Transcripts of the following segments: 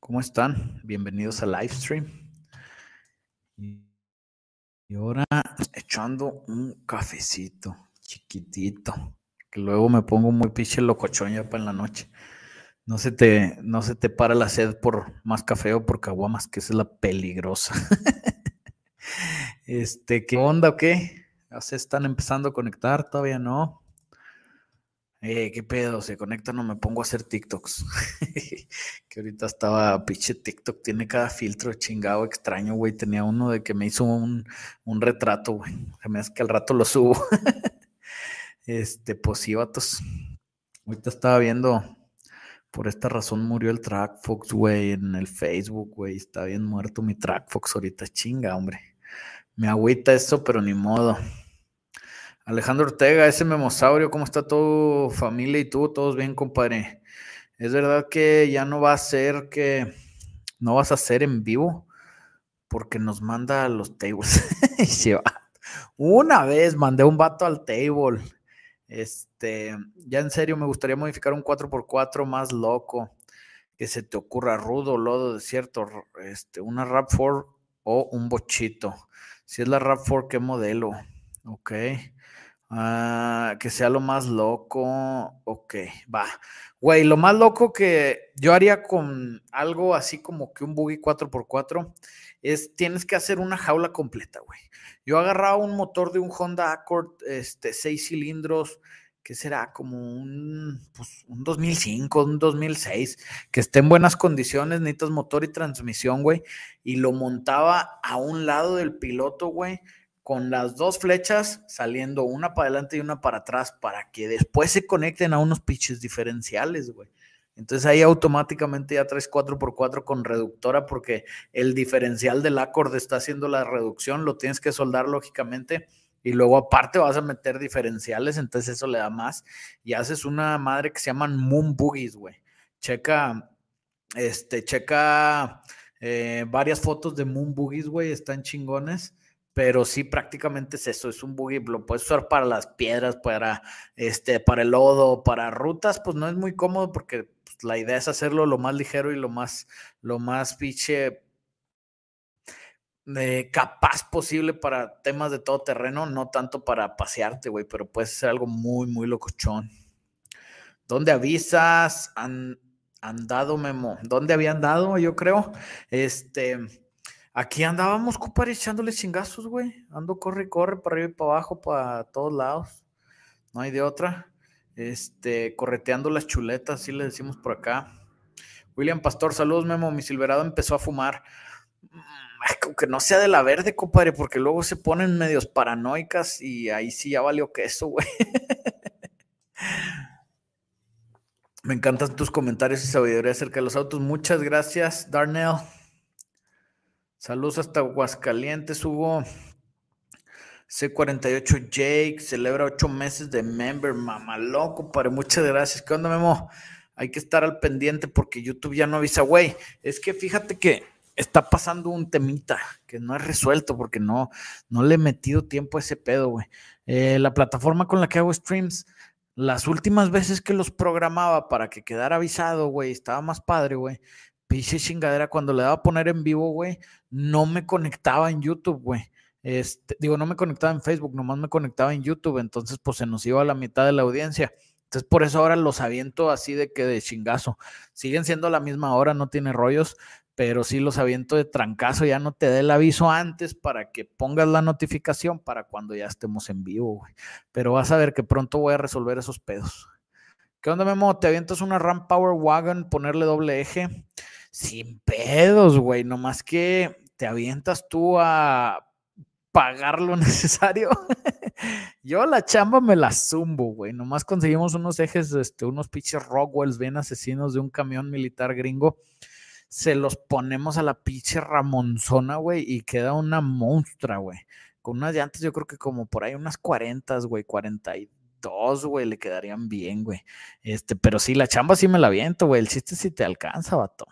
¿Cómo están? Bienvenidos al live stream. Y ahora echando un cafecito chiquitito, que luego me pongo muy pinche locochón ya para en la noche. No se te, no se te para la sed por más café o por caguamas, que esa es la peligrosa. este, ¿qué onda o qué? ¿Ya se están empezando a conectar? Todavía no. Eh, ¿Qué pedo? Se conecta, no me pongo a hacer TikToks. que ahorita estaba, pinche TikTok, tiene cada filtro chingado extraño, güey. Tenía uno de que me hizo un, un retrato, güey. Se me hace que al rato lo subo. este, pues. Ahorita estaba viendo, por esta razón murió el TrackFox, güey, en el Facebook, güey. Está bien muerto mi TrackFox ahorita, chinga, hombre. Me agüita eso, pero ni modo. Alejandro Ortega, ese memosaurio, ¿cómo está todo familia y tú? Todos bien, compadre. Es verdad que ya no va a ser que no vas a hacer en vivo porque nos manda a los tables y se va. Una vez mandé un vato al table. Este, ya en serio, me gustaría modificar un 4x4 más loco. Que se te ocurra rudo, lodo, desierto, este, una RAP4 o un bochito. Si es la RAP4, ¿qué modelo? Ok. Ah, que sea lo más loco. Ok, va. Güey, lo más loco que yo haría con algo así como que un buggy 4x4 es tienes que hacer una jaula completa, güey. Yo agarraba un motor de un Honda Accord, este, 6 cilindros, que será como un, pues, un 2005, un 2006, que esté en buenas condiciones, necesitas motor y transmisión, güey, y lo montaba a un lado del piloto, güey, con las dos flechas saliendo una para adelante y una para atrás para que después se conecten a unos pitches diferenciales, güey. Entonces ahí automáticamente ya traes 4x4 con reductora porque el diferencial del acorde está haciendo la reducción, lo tienes que soldar lógicamente y luego aparte vas a meter diferenciales, entonces eso le da más y haces una madre que se llaman Moon Boogies, güey. Checa, este, checa eh, varias fotos de Moon Boogies, güey, están chingones pero sí prácticamente es eso, es un buggy, lo puedes usar para las piedras, para, este, para el lodo, para rutas, pues no es muy cómodo porque pues, la idea es hacerlo lo más ligero y lo más, lo más pinche eh, capaz posible para temas de todo terreno, no tanto para pasearte, güey, pero puede ser algo muy, muy locochón. ¿Dónde avisas? Han andado, Memo. ¿Dónde había andado? Yo creo. Este Aquí andábamos, compadre, echándole chingazos, güey. Ando corre y corre para arriba y para abajo, para todos lados. No hay de otra. Este, correteando las chuletas, así le decimos por acá. William Pastor, saludos, Memo. Mi Silverado empezó a fumar. Como que no sea de la verde, compadre, porque luego se ponen medios paranoicas y ahí sí ya valió queso, güey. Me encantan tus comentarios y sabiduría acerca de los autos. Muchas gracias, Darnell. Saludos hasta Aguascalientes, Hugo. C48 Jake celebra ocho meses de member, mamá loco, para muchas gracias. ¿Qué onda, Memo? Hay que estar al pendiente porque YouTube ya no avisa, güey. Es que fíjate que está pasando un temita que no es resuelto porque no, no le he metido tiempo a ese pedo, güey. Eh, la plataforma con la que hago streams, las últimas veces que los programaba para que quedara avisado, güey, estaba más padre, güey pinche chingadera, cuando le daba a poner en vivo, güey, no me conectaba en YouTube, güey. Este, digo, no me conectaba en Facebook, nomás me conectaba en YouTube, entonces pues se nos iba a la mitad de la audiencia. Entonces por eso ahora los aviento así de que de chingazo. Siguen siendo la misma hora, no tiene rollos, pero sí los aviento de trancazo, ya no te dé el aviso antes para que pongas la notificación para cuando ya estemos en vivo, güey. Pero vas a ver que pronto voy a resolver esos pedos. ¿Qué onda, Memo? ¿Te avientas una Ram Power Wagon, ponerle doble eje? Sin pedos, güey. Nomás que te avientas tú a pagar lo necesario. Yo la chamba me la zumbo, güey. Nomás conseguimos unos ejes, este, unos pinches Rockwells bien asesinos de un camión militar gringo. Se los ponemos a la pinche Ramonzona, güey, y queda una monstrua, güey. Con unas llantas, yo creo que como por ahí unas 40, güey, 42, güey, le quedarían bien, güey. Este, pero sí, la chamba sí me la aviento, güey. El chiste sí te alcanza, vato.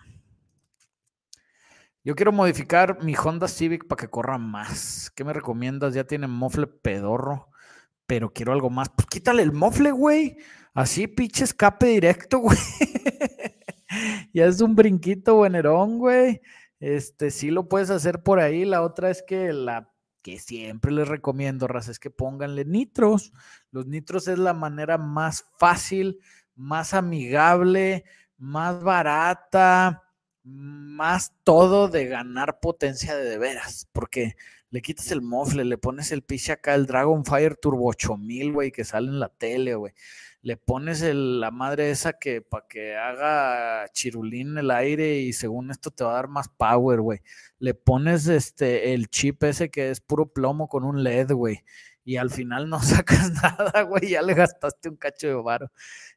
Yo quiero modificar mi Honda Civic para que corra más. ¿Qué me recomiendas? Ya tiene mofle pedorro, pero quiero algo más. Pues quítale el mofle, güey. Así, pinche escape directo, güey. ya es un brinquito buenerón, güey. Este, sí lo puedes hacer por ahí. La otra es que la que siempre les recomiendo, raza, es que pónganle nitros. Los nitros es la manera más fácil, más amigable, más barata, más todo de ganar potencia de de veras, porque le quitas el mofle, le pones el piche acá, el Dragonfire Turbo 8000, güey, que sale en la tele, güey. Le pones la madre esa que para que haga chirulín el aire y según esto te va a dar más power, güey. Le pones este el chip ese que es puro plomo con un LED, güey. Y al final no sacas nada, güey, ya le gastaste un cacho de varo.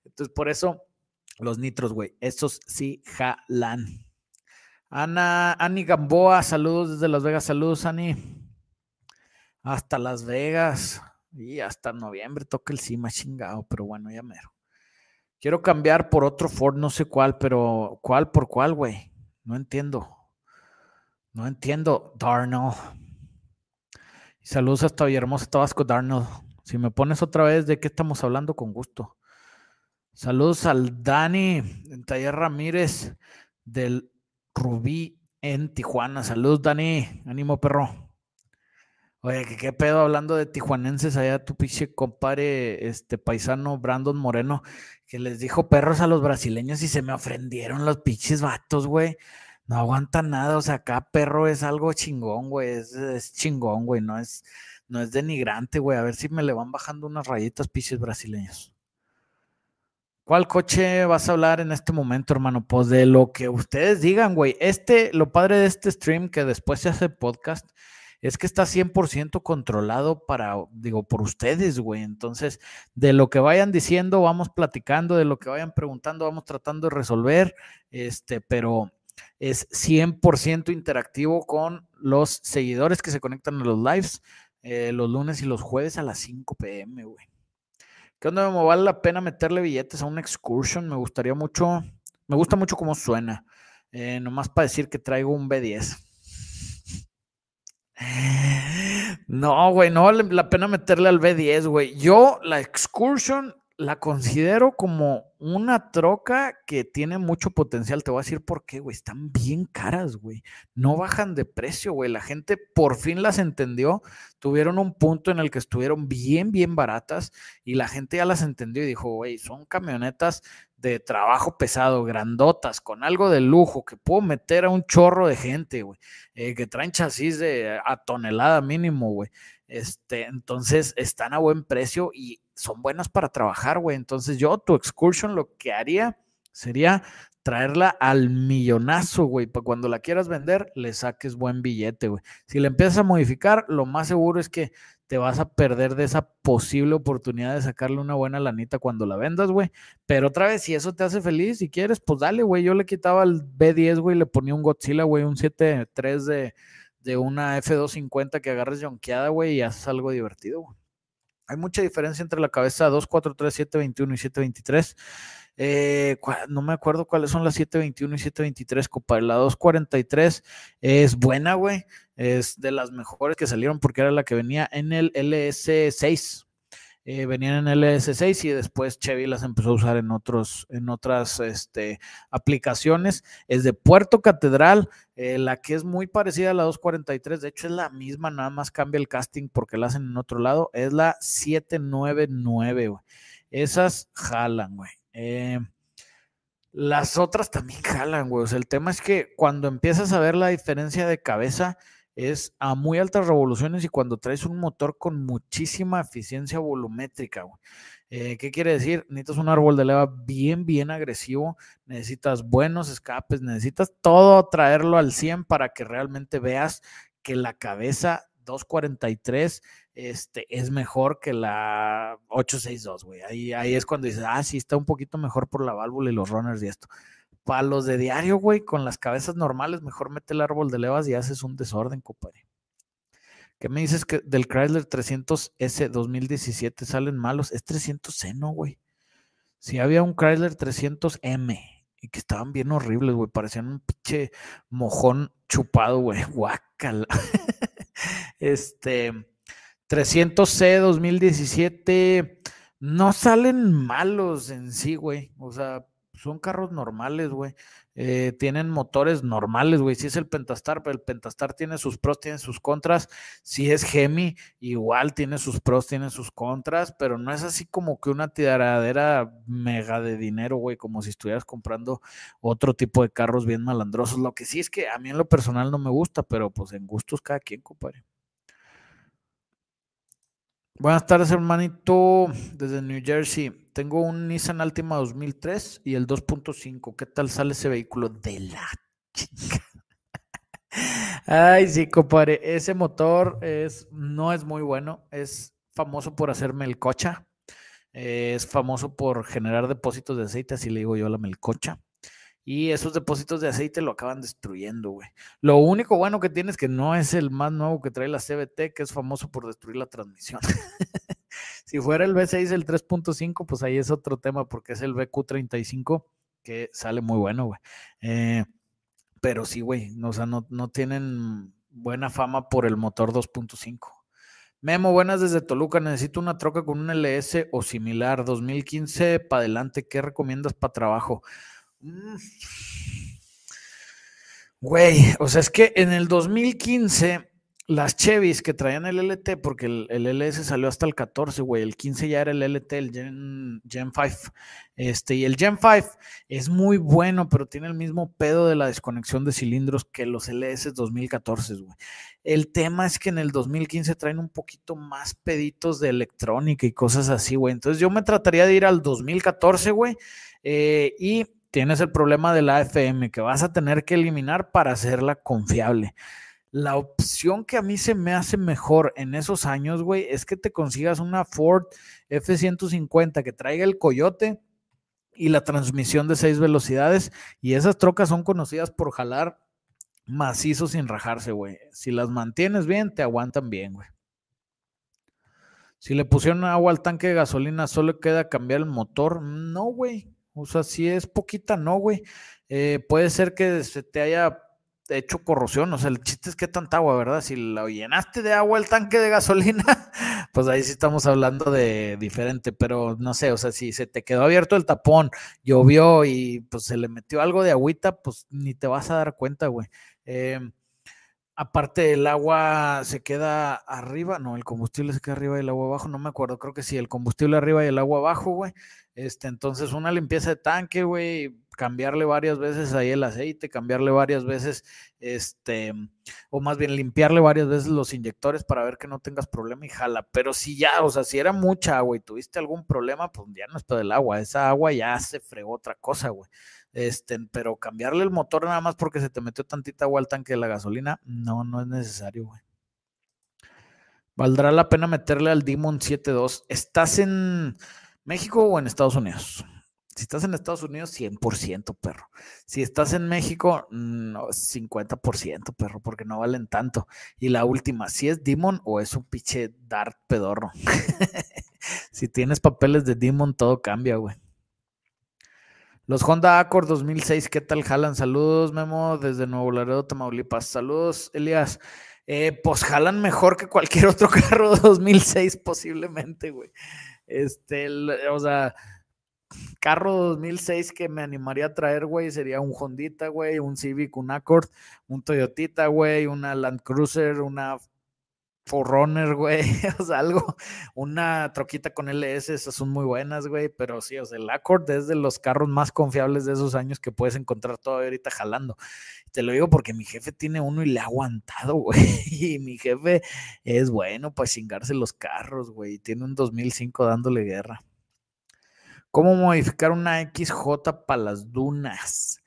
Entonces, por eso los nitros, güey, esos sí jalan. Ana, Ani Gamboa, saludos desde Las Vegas, saludos, Ani. Hasta Las Vegas. Y hasta noviembre toca el cima chingado, pero bueno, ya mero. Quiero cambiar por otro Ford, no sé cuál, pero ¿cuál por cuál, güey? No entiendo. No entiendo, Darnell. saludos hasta Villahermosa, Tabasco, Darnell. Si me pones otra vez de qué estamos hablando, con gusto. Saludos al Dani en Taller Ramírez del Rubí en Tijuana. Saludos, Dani. Ánimo, perro. Oye, ¿qué, qué pedo hablando de tijuanenses allá, tu pinche compadre, este paisano Brandon Moreno, que les dijo perros a los brasileños y se me ofendieron los pinches vatos, güey. No aguanta nada, o sea, acá perro es algo chingón, güey, es, chingón, güey, no es, no es denigrante, güey. A ver si me le van bajando unas rayitas pinches brasileños. ¿Cuál coche vas a hablar en este momento, hermano? Pues de lo que ustedes digan, güey. Este, lo padre de este stream que después se hace podcast es que está 100% controlado para, digo, por ustedes, güey. Entonces, de lo que vayan diciendo, vamos platicando, de lo que vayan preguntando, vamos tratando de resolver, este, pero es 100% interactivo con los seguidores que se conectan a los lives eh, los lunes y los jueves a las 5 pm, güey. ¿Qué onda? Me vale la pena meterle billetes a una excursion. Me gustaría mucho, me gusta mucho cómo suena. Eh, nomás para decir que traigo un B10. No, güey, no vale la pena meterle al B10, güey. Yo la excursion la considero como una troca que tiene mucho potencial. Te voy a decir por qué, güey. Están bien caras, güey. No bajan de precio, güey. La gente por fin las entendió. Tuvieron un punto en el que estuvieron bien, bien baratas y la gente ya las entendió y dijo, güey, son camionetas de trabajo pesado, grandotas, con algo de lujo, que puedo meter a un chorro de gente, güey, eh, que traen chasis de a tonelada mínimo, güey. Este, entonces están a buen precio y son buenas para trabajar, güey. Entonces yo, tu excursion, lo que haría sería traerla al millonazo, güey, para cuando la quieras vender, le saques buen billete, güey. Si le empiezas a modificar, lo más seguro es que te vas a perder de esa posible oportunidad de sacarle una buena lanita cuando la vendas, güey. Pero otra vez, si eso te hace feliz, si quieres, pues dale, güey. Yo le quitaba el B10, güey, le ponía un Godzilla, güey, un 7.3 de, de una F250 que agarres yonqueada, güey, y haces algo divertido, güey. Hay mucha diferencia entre la cabeza 243, 721 y 723. Eh, no me acuerdo cuáles son las 721 y 723, compadre. La 243 es buena, güey. Es de las mejores que salieron porque era la que venía en el LS6. Eh, venían en LS6 y después Chevy las empezó a usar en, otros, en otras este, aplicaciones. Es de Puerto Catedral, eh, la que es muy parecida a la 243, de hecho es la misma, nada más cambia el casting porque la hacen en otro lado, es la 799, güey. Esas jalan, güey. Eh, las otras también jalan, güey. O sea, el tema es que cuando empiezas a ver la diferencia de cabeza, es a muy altas revoluciones y cuando traes un motor con muchísima eficiencia volumétrica. Eh, ¿Qué quiere decir? Necesitas un árbol de leva bien, bien agresivo, necesitas buenos escapes, necesitas todo traerlo al 100 para que realmente veas que la cabeza 243 este, es mejor que la 862, güey. Ahí, ahí es cuando dices, ah, sí, está un poquito mejor por la válvula y los runners y esto para los de diario, güey, con las cabezas normales, mejor mete el árbol de levas y haces un desorden, compadre. ¿Qué me dices que del Chrysler 300S 2017 salen malos? Es 300C, ¿no, güey? Si había un Chrysler 300M y que estaban bien horribles, güey, parecían un pinche mojón chupado, güey, guácala. este 300C 2017 no salen malos en sí, güey. O sea, son carros normales, güey. Eh, tienen motores normales, güey. Si es el Pentastar, pero el Pentastar tiene sus pros, tiene sus contras. Si es Gemi, igual tiene sus pros, tiene sus contras, pero no es así como que una tiradera mega de dinero, güey, como si estuvieras comprando otro tipo de carros bien malandrosos. Lo que sí es que a mí en lo personal no me gusta, pero pues en gustos cada quien, compadre. Buenas tardes, hermanito, desde New Jersey. Tengo un Nissan Altima 2003 y el 2.5. ¿Qué tal sale ese vehículo? De la chica. Ay, sí, compadre. Ese motor es, no es muy bueno. Es famoso por hacer melcocha. es famoso por generar depósitos de aceite, así le digo yo a la melcocha. Y esos depósitos de aceite lo acaban destruyendo, güey. Lo único bueno que tiene es que no es el más nuevo que trae la CBT, que es famoso por destruir la transmisión. si fuera el V6, el 3.5, pues ahí es otro tema, porque es el BQ35 que sale muy bueno, güey. Eh, pero sí, güey, o sea, no, no tienen buena fama por el motor 2.5. Memo, buenas desde Toluca. Necesito una troca con un LS o similar. 2015 para adelante. ¿Qué recomiendas para trabajo? Mm. Güey, o sea, es que en el 2015 las Chevys que traían el LT, porque el, LS salió hasta el 14, güey, el 15 ya era el LT, el Gen, Gen 5. Este, y el Gen 5 es muy bueno, pero tiene el mismo pedo de la desconexión de cilindros que los LS 2014, güey. El tema es que en el 2015 traen un poquito más peditos de electrónica y cosas así, güey. Entonces yo me trataría de ir al 2014, güey, eh, y tienes el problema de la AFM que vas a tener que eliminar para hacerla confiable. La opción que a mí se me hace mejor en esos años, güey, es que te consigas una Ford F-150 que traiga el coyote y la transmisión de seis velocidades. Y esas trocas son conocidas por jalar macizo sin rajarse, güey. Si las mantienes bien, te aguantan bien, güey. Si le pusieron agua al tanque de gasolina, solo queda cambiar el motor. No, güey. O sea, si es poquita, no, güey. Eh, puede ser que se te haya hecho corrosión. O sea, el chiste es que tanta agua, ¿verdad? Si lo llenaste de agua el tanque de gasolina, pues ahí sí estamos hablando de diferente. Pero no sé, o sea, si se te quedó abierto el tapón, llovió y pues se le metió algo de agüita, pues ni te vas a dar cuenta, güey. Eh, aparte el agua se queda arriba, no, el combustible se queda arriba y el agua abajo, no me acuerdo, creo que sí, el combustible arriba y el agua abajo, güey. Este, entonces una limpieza de tanque, güey, cambiarle varias veces ahí el aceite, cambiarle varias veces, este, o más bien limpiarle varias veces los inyectores para ver que no tengas problema y jala. Pero si ya, o sea, si era mucha agua y tuviste algún problema, pues ya no es todo el agua, esa agua ya se fregó otra cosa, güey. Este, pero cambiarle el motor nada más porque se te metió tantita agua al tanque de la gasolina, no, no es necesario, güey. ¿Valdrá la pena meterle al Demon 7.2? ¿Estás en México o en Estados Unidos? Si estás en Estados Unidos, 100%, perro. Si estás en México, no, 50%, perro, porque no valen tanto. Y la última, si es Demon o es un pinche Dart pedorro. si tienes papeles de Demon, todo cambia, güey. Los Honda Accord 2006, ¿qué tal jalan? Saludos, Memo, desde Nuevo Laredo, Tamaulipas. Saludos, Elías. Eh, pues jalan mejor que cualquier otro carro 2006, posiblemente, güey. Este, o sea, carro 2006 que me animaría a traer, güey, sería un Hondita, güey, un Civic, un Accord, un Toyotita, güey, una Land Cruiser, una Forerunner, güey, o sea, algo, una troquita con LS, esas son muy buenas, güey, pero sí, o sea, el Accord es de los carros más confiables de esos años que puedes encontrar todavía ahorita jalando. Te lo digo porque mi jefe tiene uno y le ha aguantado, güey, y mi jefe es bueno para chingarse los carros, güey, tiene un 2005 dándole guerra. ¿Cómo modificar una XJ para las dunas?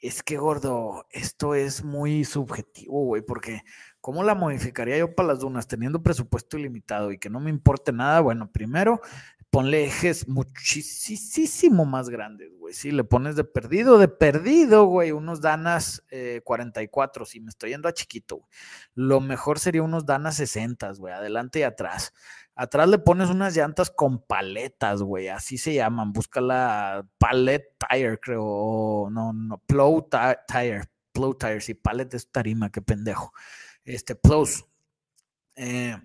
Es que, gordo, esto es muy subjetivo, güey, porque ¿Cómo la modificaría yo para las dunas teniendo presupuesto ilimitado y que no me importe nada? Bueno, primero ponle ejes muchísimo más grandes, güey. Si le pones de perdido, de perdido, güey, unos Danas 44, eh, si me estoy yendo a chiquito, güey. Lo mejor sería unos Danas 60, güey, adelante y atrás. Atrás le pones unas llantas con paletas, güey, así se llaman. Busca la pallet tire, creo. No, no, plow tire, plow tire, sí, pallet es tarima, qué pendejo este Plus. Eh,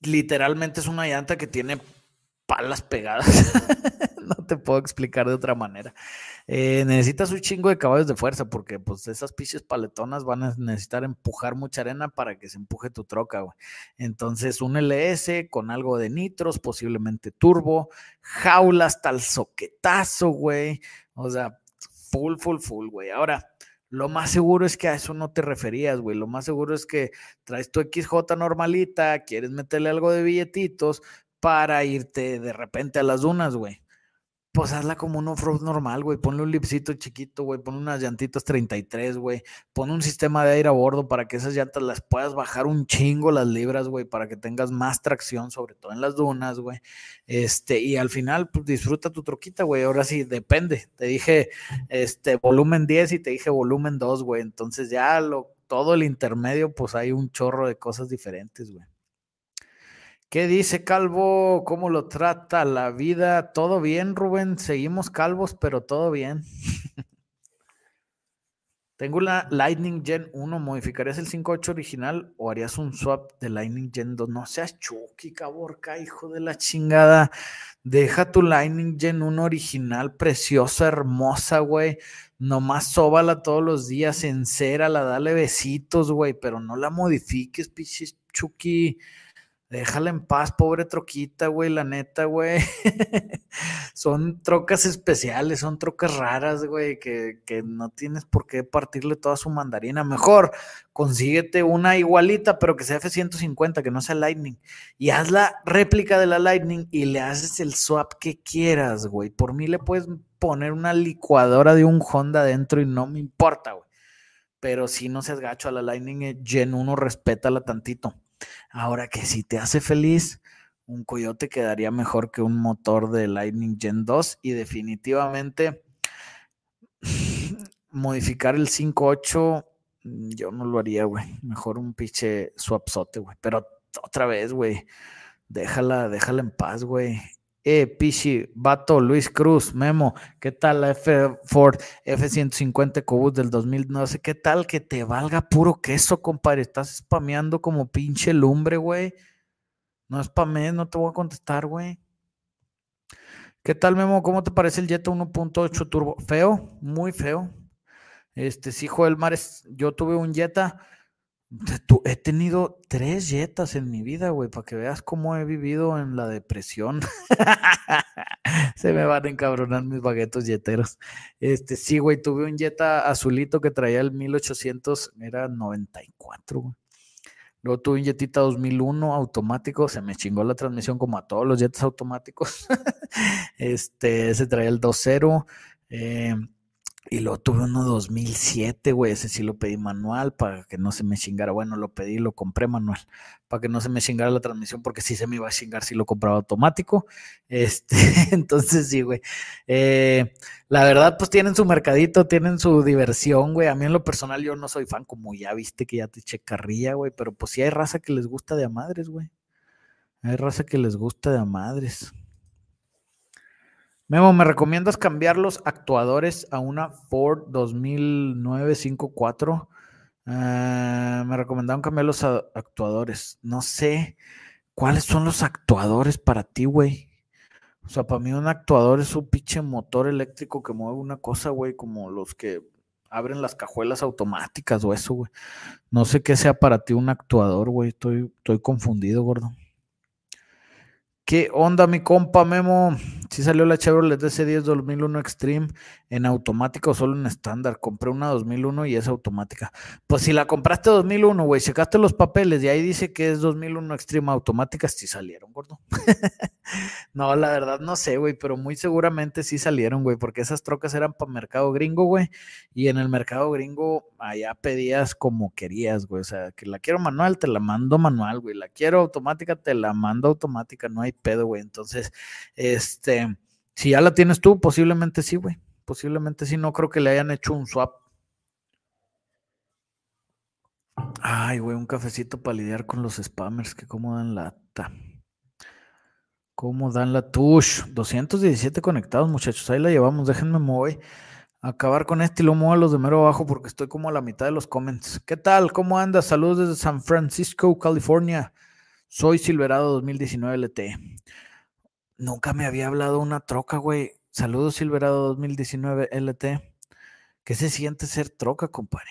literalmente es una llanta que tiene palas pegadas. no te puedo explicar de otra manera. Eh, necesitas un chingo de caballos de fuerza porque pues esas piches paletonas van a necesitar empujar mucha arena para que se empuje tu troca, güey. Entonces un LS con algo de nitros, posiblemente turbo, jaula hasta el soquetazo, güey. O sea, full, full, full, güey. Ahora, lo más seguro es que a eso no te referías, güey. Lo más seguro es que traes tu XJ normalita, quieres meterle algo de billetitos para irte de repente a las dunas, güey pues hazla como un off-road normal, güey. Ponle un lipcito chiquito, güey. Pon unas llantitas 33, güey. Pon un sistema de aire a bordo para que esas llantas las puedas bajar un chingo las libras, güey, para que tengas más tracción, sobre todo en las dunas, güey. Este, y al final, pues disfruta tu troquita, güey. Ahora sí, depende. Te dije, este, volumen 10 y te dije volumen 2, güey. Entonces ya lo, todo el intermedio, pues hay un chorro de cosas diferentes, güey. ¿Qué dice Calvo? ¿Cómo lo trata la vida? ¿Todo bien, Rubén? Seguimos calvos, pero todo bien. Tengo la Lightning Gen 1. ¿Modificarías el 5.8 original o harías un swap de Lightning Gen 2? No seas chuki, caborca, hijo de la chingada. Deja tu Lightning Gen 1 original, preciosa, hermosa, güey. Nomás sóbala todos los días, encérala, dale besitos, güey, pero no la modifiques, pichis chuki. Déjala en paz, pobre troquita, güey, la neta, güey. son trocas especiales, son trocas raras, güey, que, que, no tienes por qué partirle toda su mandarina. Mejor consíguete una igualita, pero que sea F-150, que no sea Lightning. Y haz la réplica de la Lightning y le haces el swap que quieras, güey. Por mí le puedes poner una licuadora de un Honda dentro y no me importa, güey. Pero si no seas gacho a la Lightning eh, Gen 1, respétala tantito. Ahora que si te hace feliz, un Coyote quedaría mejor que un motor de Lightning Gen 2 y definitivamente modificar el 5.8 mm, yo no lo haría, güey. Mejor un pinche swapsote, güey. Pero otra vez, güey. Déjala, déjala en paz, güey. Eh, Pichi, Vato, Luis Cruz, Memo, ¿qué tal la F Ford F-150 Cobus del 2000? No sé qué tal, que te valga puro queso, compadre. Estás spameando como pinche lumbre, güey. No spamees, no te voy a contestar, güey. ¿Qué tal, Memo? ¿Cómo te parece el Jetta 1.8 Turbo? Feo, muy feo. Este, sí, Joel Mares, yo tuve un Jetta He tenido tres jetas en mi vida, güey, para que veas cómo he vivido en la depresión. Se me van a encabronar mis baguetos yeteros. Este, sí, güey, tuve un Jetta azulito que traía el 1800, era 94, güey. Luego tuve un Jetita 2001 automático, se me chingó la transmisión como a todos los Jetas automáticos. este, se traía el 2.0. Eh, y lo tuve uno 2007, güey. Ese sí lo pedí manual para que no se me chingara. Bueno, lo pedí, lo compré manual para que no se me chingara la transmisión, porque sí se me iba a chingar si lo compraba automático. Este, entonces sí, güey. Eh, la verdad, pues tienen su mercadito, tienen su diversión, güey. A mí en lo personal yo no soy fan, como ya viste que ya te eché carrilla, güey. Pero pues sí hay raza que les gusta de a madres, güey. Hay raza que les gusta de a madres. Memo, ¿me recomiendas cambiar los actuadores a una Ford 2009 54? Ah, me recomendaron cambiar los actuadores. No sé cuáles son los actuadores para ti, güey. O sea, para mí un actuador es un pinche motor eléctrico que mueve una cosa, güey, como los que abren las cajuelas automáticas o eso, güey. No sé qué sea para ti un actuador, güey. Estoy, estoy confundido, gordo. ¿Qué onda, mi compa Memo? Sí salió la Chevrolet DC10 2001 Extreme en automática o solo en estándar. Compré una 2001 y es automática. Pues si la compraste 2001, güey, checaste los papeles y ahí dice que es 2001 Extreme automática, sí salieron, gordo. no, la verdad no sé, güey, pero muy seguramente sí salieron, güey, porque esas trocas eran para mercado gringo, güey, y en el mercado gringo allá pedías como querías, güey. O sea, que la quiero manual, te la mando manual, güey. La quiero automática, te la mando automática, no hay pedo, güey. Entonces, este si ya la tienes tú, posiblemente sí, güey. Posiblemente sí, no creo que le hayan hecho un swap. Ay, güey, un cafecito para lidiar con los spammers, que cómo dan lata. ¿Cómo dan la tush? 217 conectados, muchachos. Ahí la llevamos. Déjenme mover. Acabar con este y lo muevo a los de mero abajo porque estoy como a la mitad de los comments. ¿Qué tal? ¿Cómo andas? Saludos desde San Francisco, California. Soy Silverado 2019 LT. Nunca me había hablado una troca, güey. Saludos Silverado 2019 LT. ¿Qué se siente ser troca, compadre?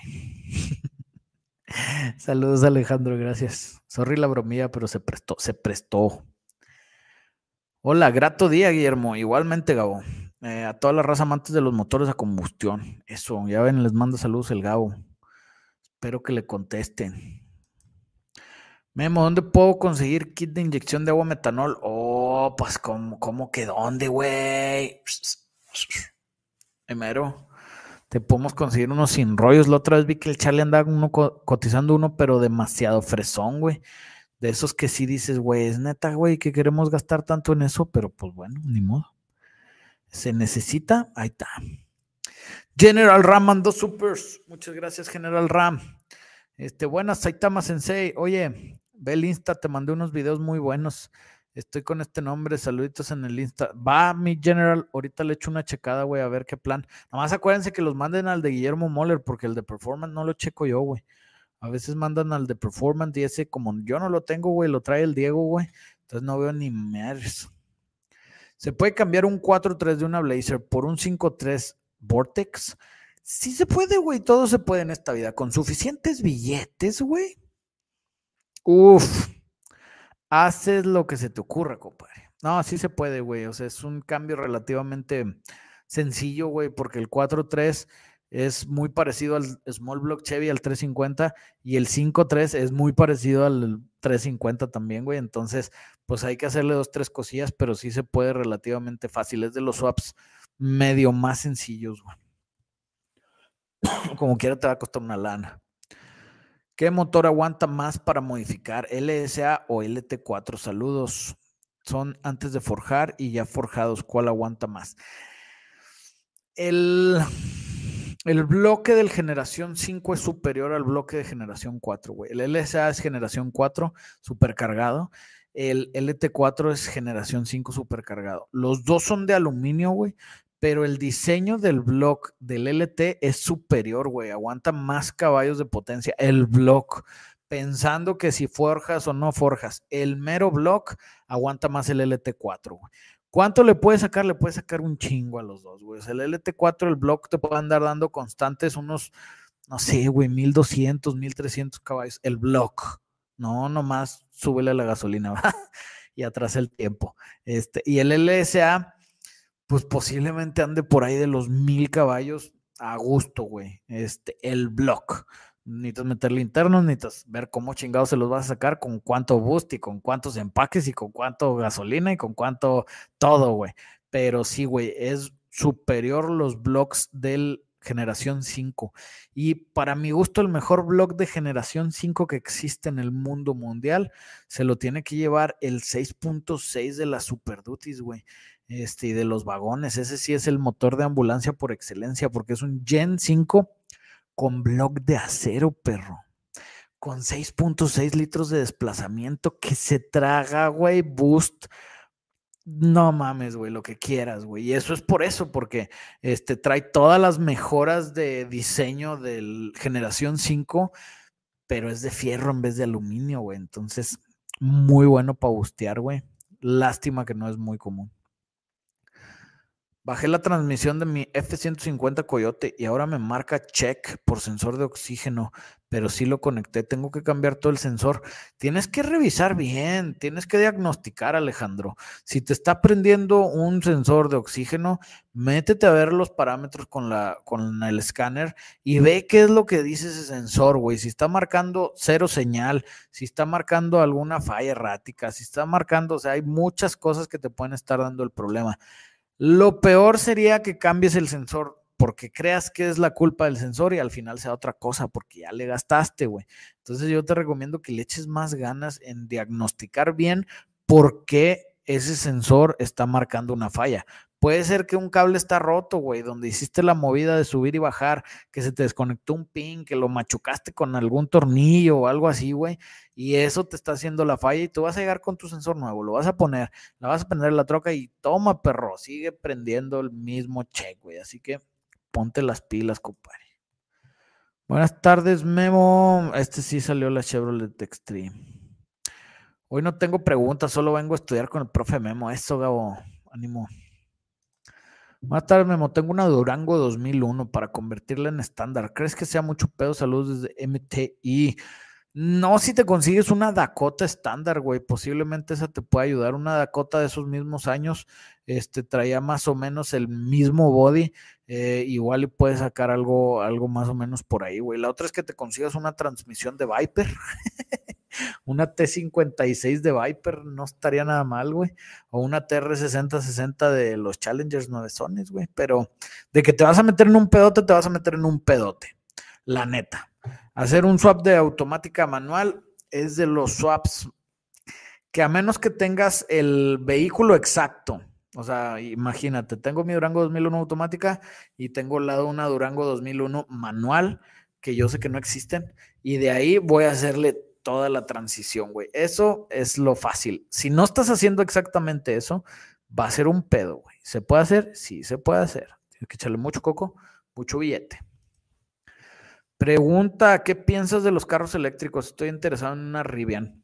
Saludos Alejandro, gracias. Sorry la bromilla, pero se prestó, se prestó. Hola, grato día, Guillermo. Igualmente, Gabo. Eh, a toda la raza amantes de los motores a combustión. Eso, ya ven, les mando saludos el Gabo. Espero que le contesten. Memo, ¿dónde puedo conseguir kit de inyección de agua metanol? Oh, pues, ¿cómo, cómo que dónde, güey? Primero, te podemos conseguir unos sin rollos. La otra vez vi que el Charlie andaba uno cotizando uno, pero demasiado fresón, güey. De esos que sí dices, güey, es neta, güey, que queremos gastar tanto en eso, pero pues bueno, ni modo. Se necesita, ahí está. General Ram mandó supers. Muchas gracias, General Ram. Este, buenas, Saitama Sensei. Oye, Ve el Insta, te mandé unos videos muy buenos. Estoy con este nombre, saluditos en el Insta. Va mi general, ahorita le echo una checada, güey, a ver qué plan. Nada más acuérdense que los manden al de Guillermo Moller, porque el de performance no lo checo yo, güey. A veces mandan al de performance y ese, como yo no lo tengo, güey, lo trae el Diego, güey. Entonces no veo ni merz. ¿Se puede cambiar un 4-3 de una Blazer por un 5-3 Vortex? Sí se puede, güey. Todo se puede en esta vida. Con suficientes billetes, güey. Uf, haces lo que se te ocurra, compadre. No, así se puede, güey. O sea, es un cambio relativamente sencillo, güey, porque el 4.3 es muy parecido al Small Block Chevy, al 350, y el 5.3 es muy parecido al 350 también, güey. Entonces, pues hay que hacerle dos, tres cosillas, pero sí se puede relativamente fácil. Es de los swaps medio más sencillos, güey. Como quiera te va a costar una lana. ¿Qué motor aguanta más para modificar? LSA o LT4? Saludos. Son antes de forjar y ya forjados. ¿Cuál aguanta más? El, el bloque del generación 5 es superior al bloque de generación 4, güey. El LSA es generación 4 supercargado. El LT4 es generación 5 supercargado. Los dos son de aluminio, güey, pero el diseño del block del LT es superior, güey. Aguanta más caballos de potencia. El block, pensando que si forjas o no forjas, el mero block aguanta más el LT4, güey. ¿Cuánto le puede sacar? Le puede sacar un chingo a los dos, güey. El LT4, el block te puede andar dando constantes unos, no sé, güey, 1200, 1300 caballos. El block. No, nomás súbele la gasolina, ¿va? y atrás el tiempo. Este, y el LSA pues posiblemente ande por ahí de los mil caballos a gusto, güey. Este, el block. Necesitas meterle internos, necesitas ver cómo chingados se los vas a sacar, con cuánto boost y con cuántos empaques y con cuánto gasolina y con cuánto todo, güey. Pero sí, güey, es superior los blocks del generación 5. Y para mi gusto, el mejor block de generación 5 que existe en el mundo mundial se lo tiene que llevar el 6.6 de la Super Duties, güey este, y de los vagones. Ese sí es el motor de ambulancia por excelencia, porque es un Gen 5 con block de acero, perro. Con 6.6 litros de desplazamiento que se traga, güey, boost. No mames, güey, lo que quieras, güey. Y eso es por eso, porque este, trae todas las mejoras de diseño del generación 5, pero es de fierro en vez de aluminio, güey. Entonces, muy bueno para bustear, güey. Lástima que no es muy común. Bajé la transmisión de mi F-150 Coyote y ahora me marca check por sensor de oxígeno, pero sí lo conecté. Tengo que cambiar todo el sensor. Tienes que revisar bien, tienes que diagnosticar, Alejandro. Si te está prendiendo un sensor de oxígeno, métete a ver los parámetros con, la, con el escáner y ve qué es lo que dice ese sensor, güey. Si está marcando cero señal, si está marcando alguna falla errática, si está marcando, o sea, hay muchas cosas que te pueden estar dando el problema. Lo peor sería que cambies el sensor porque creas que es la culpa del sensor y al final sea otra cosa porque ya le gastaste, güey. Entonces yo te recomiendo que le eches más ganas en diagnosticar bien por qué ese sensor está marcando una falla. Puede ser que un cable está roto, güey, donde hiciste la movida de subir y bajar, que se te desconectó un pin, que lo machucaste con algún tornillo o algo así, güey, y eso te está haciendo la falla y tú vas a llegar con tu sensor nuevo, lo vas a poner, la vas a prender en la troca y toma, perro, sigue prendiendo el mismo check, güey, así que ponte las pilas, compadre. Buenas tardes, Memo. Este sí salió la Chevrolet Extreme. Hoy no tengo preguntas, solo vengo a estudiar con el profe Memo. Eso, Gabo. Ánimo. Más tarde, Memo, tengo una Durango 2001 para convertirla en estándar. ¿Crees que sea mucho pedo? Saludos desde MTI. No, si te consigues una Dakota estándar, güey, posiblemente esa te pueda ayudar. Una Dakota de esos mismos años, este, traía más o menos el mismo body, eh, igual y puedes sacar algo, algo más o menos por ahí, güey. La otra es que te consigas una transmisión de Viper. una T56 de Viper no estaría nada mal, güey. O una TR6060 de los Challengers 9 Sones, güey. Pero de que te vas a meter en un pedote, te vas a meter en un pedote. La neta. Hacer un swap de automática manual es de los swaps que a menos que tengas el vehículo exacto, o sea, imagínate, tengo mi Durango 2001 automática y tengo al lado una Durango 2001 manual, que yo sé que no existen, y de ahí voy a hacerle toda la transición, güey. Eso es lo fácil. Si no estás haciendo exactamente eso, va a ser un pedo, güey. ¿Se puede hacer? Sí, se puede hacer. Tienes que echarle mucho coco, mucho billete. Pregunta, ¿qué piensas de los carros eléctricos? Estoy interesado en una Rivian.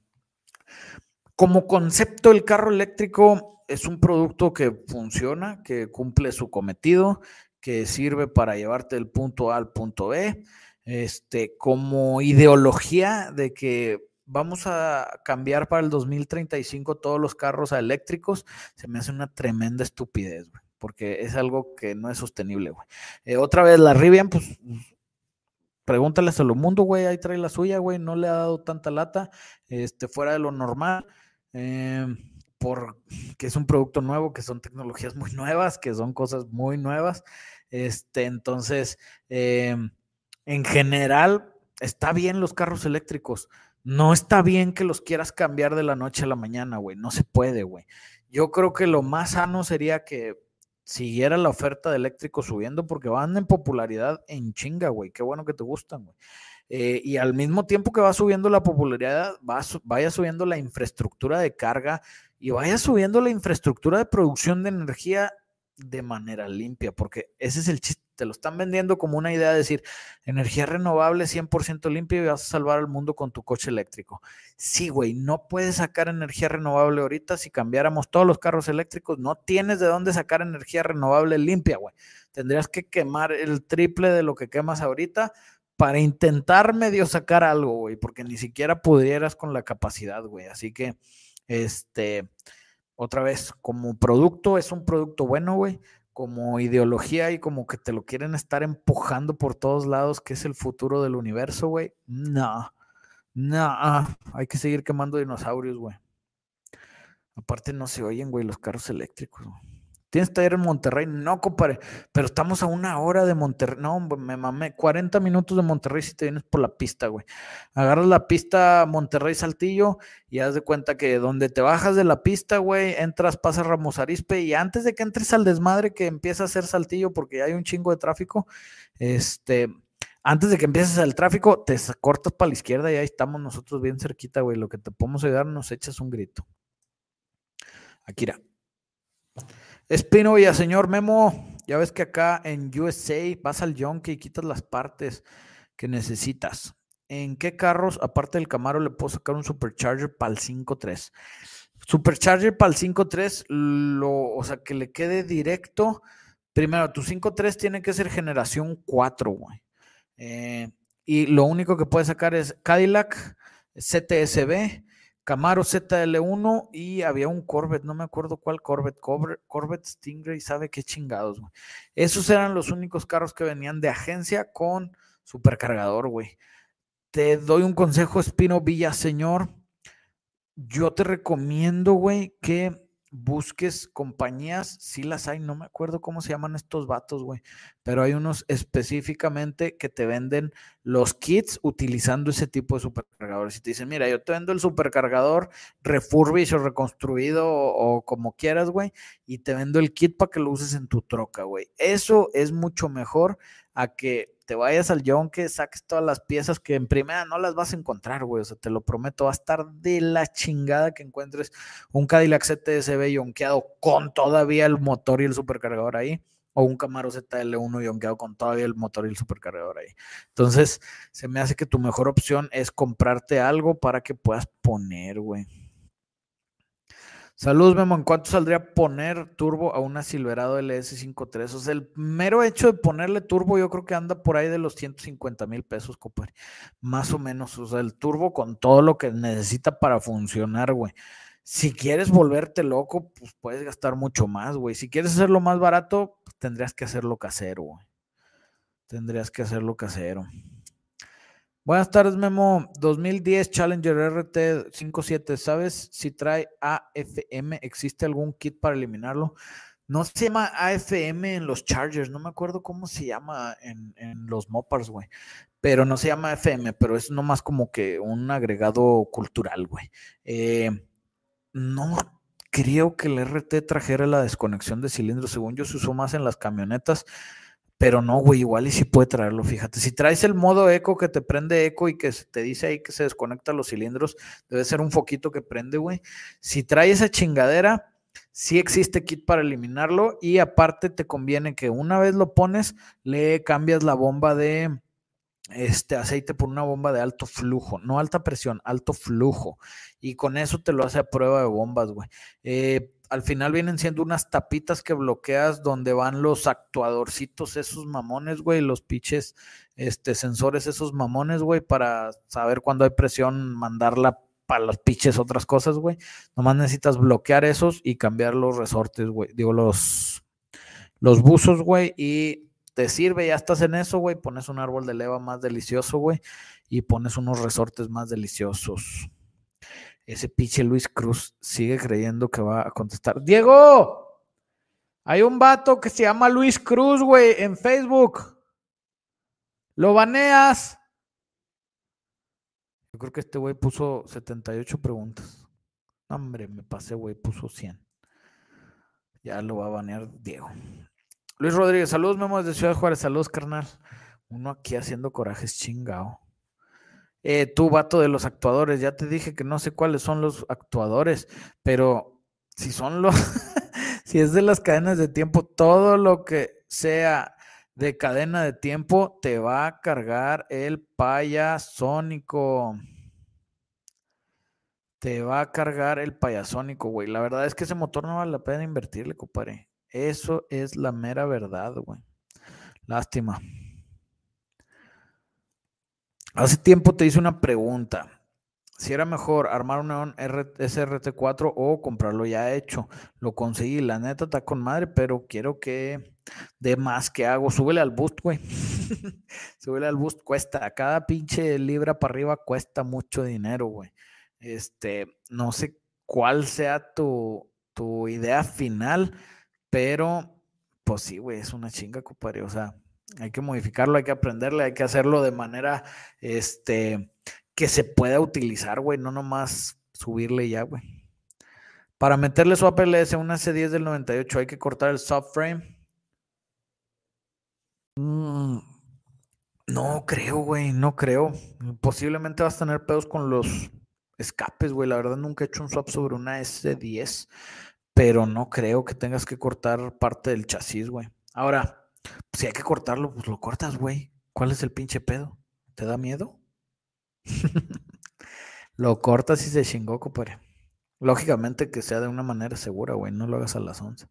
Como concepto, el carro eléctrico es un producto que funciona, que cumple su cometido, que sirve para llevarte del punto A al punto B este, como ideología de que vamos a cambiar para el 2035 todos los carros a eléctricos, se me hace una tremenda estupidez, güey, porque es algo que no es sostenible, güey. Eh, otra vez, la Rivian, pues pregúntale a Solomundo, güey, ahí trae la suya, güey, no le ha dado tanta lata, este, fuera de lo normal, eh, porque es un producto nuevo, que son tecnologías muy nuevas, que son cosas muy nuevas, este, entonces, eh, en general, está bien los carros eléctricos. No está bien que los quieras cambiar de la noche a la mañana, güey. No se puede, güey. Yo creo que lo más sano sería que siguiera la oferta de eléctricos subiendo porque van en popularidad en chinga, güey. Qué bueno que te gustan, güey. Eh, y al mismo tiempo que va subiendo la popularidad, va, vaya subiendo la infraestructura de carga y vaya subiendo la infraestructura de producción de energía de manera limpia, porque ese es el chiste, te lo están vendiendo como una idea de decir, energía renovable 100% limpia y vas a salvar al mundo con tu coche eléctrico. Sí, güey, no puedes sacar energía renovable ahorita si cambiáramos todos los carros eléctricos, no tienes de dónde sacar energía renovable limpia, güey. Tendrías que quemar el triple de lo que quemas ahorita para intentar medio sacar algo, güey, porque ni siquiera pudieras con la capacidad, güey. Así que, este, otra vez, como producto es un producto bueno, güey. Como ideología y como que te lo quieren estar empujando por todos lados, que es el futuro del universo, güey. No, no, hay que seguir quemando dinosaurios, güey. Aparte no se oyen, güey, los carros eléctricos. Güey. ¿Tienes taller en Monterrey? No, compadre, pero estamos a una hora de Monterrey. No, me mamé. 40 minutos de Monterrey si te vienes por la pista, güey. Agarras la pista Monterrey-Saltillo y haz de cuenta que donde te bajas de la pista, güey, entras, pasas Ramos Arispe y antes de que entres al desmadre que empieza a hacer Saltillo porque hay un chingo de tráfico, este, antes de que empieces el tráfico, te cortas para la izquierda y ahí estamos nosotros bien cerquita, güey. Lo que te podemos ayudar, nos echas un grito. Akira. Espino señor Memo, ya ves que acá en USA vas al Yonke y quitas las partes que necesitas. ¿En qué carros, aparte del Camaro, le puedo sacar un Supercharger para el 5.3? Supercharger para el 5.3, lo, o sea, que le quede directo. Primero, tu 5.3 tiene que ser generación 4, güey. Eh, y lo único que puedes sacar es Cadillac, CTSB, Camaro ZL1 y había un Corvette, no me acuerdo cuál Corvette, Corvette Stingray, sabe qué chingados, güey. Esos eran los únicos carros que venían de agencia con supercargador, güey. Te doy un consejo, Espino Villaseñor. Yo te recomiendo, güey, que busques compañías, sí las hay, no me acuerdo cómo se llaman estos vatos, güey, pero hay unos específicamente que te venden los kits utilizando ese tipo de supercargadores. Y te dicen, mira, yo te vendo el supercargador refurbish o reconstruido o, como quieras, güey, y te vendo el kit para que lo uses en tu troca, güey. Eso es mucho mejor a que te vayas al que saques todas las piezas que en primera no las vas a encontrar, güey. O sea, te lo prometo, va a estar de la chingada que encuentres un Cadillac CTSB yonkeado con todavía el motor y el supercargador ahí. O un Camaro ZL1 yonkeado con todavía el motor y el supercargador ahí. Entonces, se me hace que tu mejor opción es comprarte algo para que puedas poner, güey. Saludos, Memo. ¿En cuánto saldría poner turbo a una Silverado LS53? O sea, el mero hecho de ponerle turbo, yo creo que anda por ahí de los 150 mil pesos, compadre. Más o menos. O sea, el turbo con todo lo que necesita para funcionar, güey. Si quieres volverte loco, pues puedes gastar mucho más, güey. Si quieres hacerlo más barato, pues tendrías que hacerlo casero, güey. Tendrías que hacerlo casero. Buenas tardes, Memo. 2010 Challenger RT57. ¿Sabes si trae AFM? ¿Existe algún kit para eliminarlo? No se llama AFM en los Chargers. No me acuerdo cómo se llama en, los Mopars, güey. Pero no se llama AFM, pero es nomás como que un agregado cultural, güey. Eh, no creo que el RT trajera la desconexión de cilindros. Según yo, se usó más en las camionetas. Pero no, güey, igual y sí puede traerlo, fíjate. Si traes el modo eco que te prende eco y que te dice ahí que se desconecta los cilindros, debe ser un foquito que prende, güey. Si trae esa chingadera, sí existe kit para eliminarlo y aparte te conviene que una vez lo pones, le cambias la bomba de este aceite por una bomba de alto flujo, no alta presión, alto flujo. Y con eso te lo hace a prueba de bombas, güey. Eh, al final vienen siendo unas tapitas que bloqueas donde van los actuadorcitos, esos mamones, güey, los pinches este, sensores, esos mamones, güey, para saber cuando hay presión, mandarla para los pinches otras cosas, güey. Nomás necesitas bloquear esos y cambiar los resortes, güey. Digo, los, los buzos, güey, y te sirve, ya estás en eso, güey. Pones un árbol de leva más delicioso, güey, y pones unos resortes más deliciosos. Ese pinche Luis Cruz sigue creyendo que va a contestar. Diego, hay un vato que se llama Luis Cruz, güey, en Facebook. Lo baneas. Yo creo que este güey puso 78 preguntas. Hombre, me pasé, güey, puso 100. Ya lo va a banear Diego. Luis Rodríguez, saludos, Memo de Ciudad Juárez. Saludos, carnal. Uno aquí haciendo corajes chingado. Eh, tú, vato de los actuadores, ya te dije que no sé cuáles son los actuadores, pero si son los, si es de las cadenas de tiempo, todo lo que sea de cadena de tiempo te va a cargar el payasónico. Te va a cargar el payasónico, güey. La verdad es que ese motor no vale la pena invertirle, compadre. Eso es la mera verdad, güey. Lástima. Hace tiempo te hice una pregunta. Si era mejor armar un Neon SRT4 o comprarlo ya hecho. Lo conseguí, la neta está con madre, pero quiero que de más que hago. Súbele al boost, güey. Súbele al boost, cuesta. Cada pinche libra para arriba cuesta mucho dinero, güey. Este, no sé cuál sea tu, tu idea final, pero pues sí, güey, es una chinga, compadre. O sea, hay que modificarlo, hay que aprenderle, hay que hacerlo de manera este, que se pueda utilizar, güey, no nomás subirle ya, güey. Para meterle su APLS a una C10 del 98 hay que cortar el subframe. Mm, no creo, güey, no creo. Posiblemente vas a tener pedos con los escapes, güey. La verdad nunca he hecho un swap sobre una S10, pero no creo que tengas que cortar parte del chasis, güey. Ahora, si hay que cortarlo, pues lo cortas, güey. ¿Cuál es el pinche pedo? ¿Te da miedo? lo cortas y se chingó, compadre. Lógicamente que sea de una manera segura, güey. No lo hagas a las 11.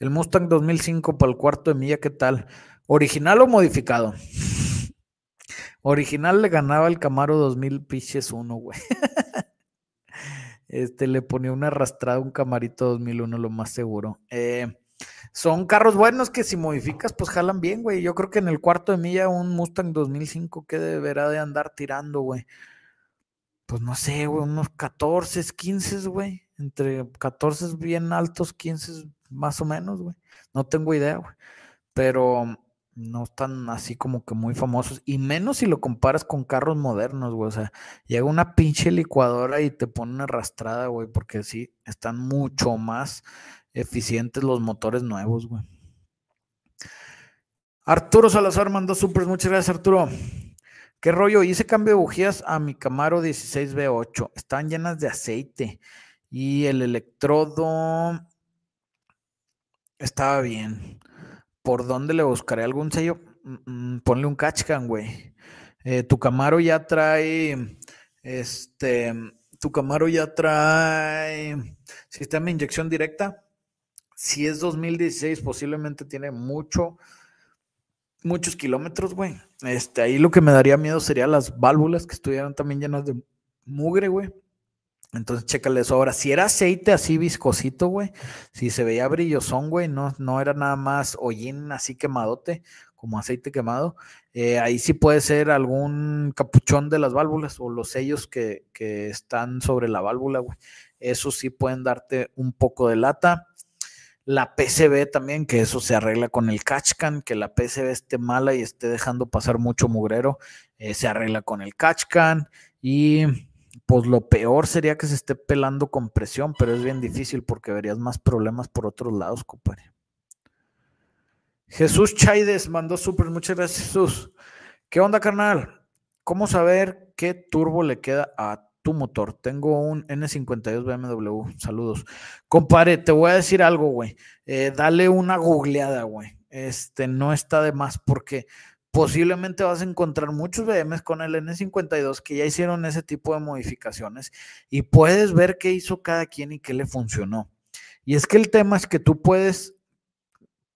El Mustang 2005 para el cuarto de milla, ¿qué tal? ¿Original o modificado? Original le ganaba el Camaro 2000 piches 1, güey. este le ponía una arrastrada un Camarito 2001, lo más seguro. Eh, son carros buenos que si modificas, pues jalan bien, güey. Yo creo que en el cuarto de milla un Mustang 2005 que deberá de andar tirando, güey. Pues no sé, güey, unos 14, 15, güey. Entre 14 bien altos, 15 más o menos, güey. No tengo idea, güey. Pero no están así como que muy famosos. Y menos si lo comparas con carros modernos, güey. O sea, llega una pinche licuadora y te pone una arrastrada, güey. Porque sí, están mucho más eficientes los motores nuevos, güey. Arturo Salazar mandó supers. Muchas gracias, Arturo. ¿Qué rollo? Hice cambio de bujías a mi Camaro 16B8. Están llenas de aceite. Y el electrodo estaba bien. ¿Por dónde le buscaré algún sello? Mm, mm, ponle un catchcan, güey. Eh, tu Camaro ya trae este Tu Camaro ya trae sistema de inyección directa. Si es 2016, posiblemente tiene mucho, muchos kilómetros, güey. Este, ahí lo que me daría miedo sería las válvulas que estuvieran también llenas de mugre, güey. Entonces, chécale eso. Ahora, si era aceite así viscosito, güey, si se veía brillosón, güey, no, no era nada más hollín así quemadote, como aceite quemado, eh, ahí sí puede ser algún capuchón de las válvulas o los sellos que, que están sobre la válvula, güey. Eso sí pueden darte un poco de lata. La PCB también, que eso se arregla con el catchcan, que la PCB esté mala y esté dejando pasar mucho mugrero, eh, se arregla con el catchcan. Y pues lo peor sería que se esté pelando con presión, pero es bien difícil porque verías más problemas por otros lados, compadre. Jesús Chaides mandó súper, muchas gracias Jesús. ¿Qué onda, carnal? ¿Cómo saber qué turbo le queda a tu motor. Tengo un N52 BMW. Saludos. Compare, te voy a decir algo, güey. Eh, dale una googleada, güey. Este no está de más porque posiblemente vas a encontrar muchos BMs con el N52 que ya hicieron ese tipo de modificaciones y puedes ver qué hizo cada quien y qué le funcionó. Y es que el tema es que tú puedes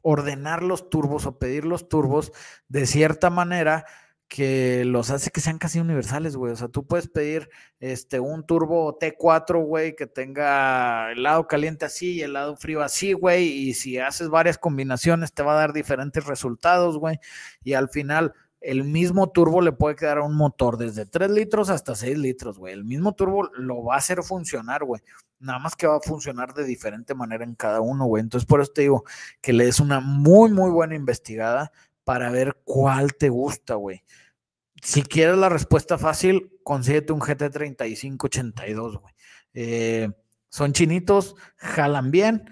ordenar los turbos o pedir los turbos de cierta manera que los hace que sean casi universales, güey. O sea, tú puedes pedir este, un turbo T4, güey, que tenga el lado caliente así y el lado frío así, güey. Y si haces varias combinaciones, te va a dar diferentes resultados, güey. Y al final, el mismo turbo le puede quedar a un motor desde 3 litros hasta 6 litros, güey. El mismo turbo lo va a hacer funcionar, güey. Nada más que va a funcionar de diferente manera en cada uno, güey. Entonces, por eso te digo que le des una muy, muy buena investigada para ver cuál te gusta, güey si quieres la respuesta fácil, consíguete un GT3582, güey. Eh, son chinitos, jalan bien,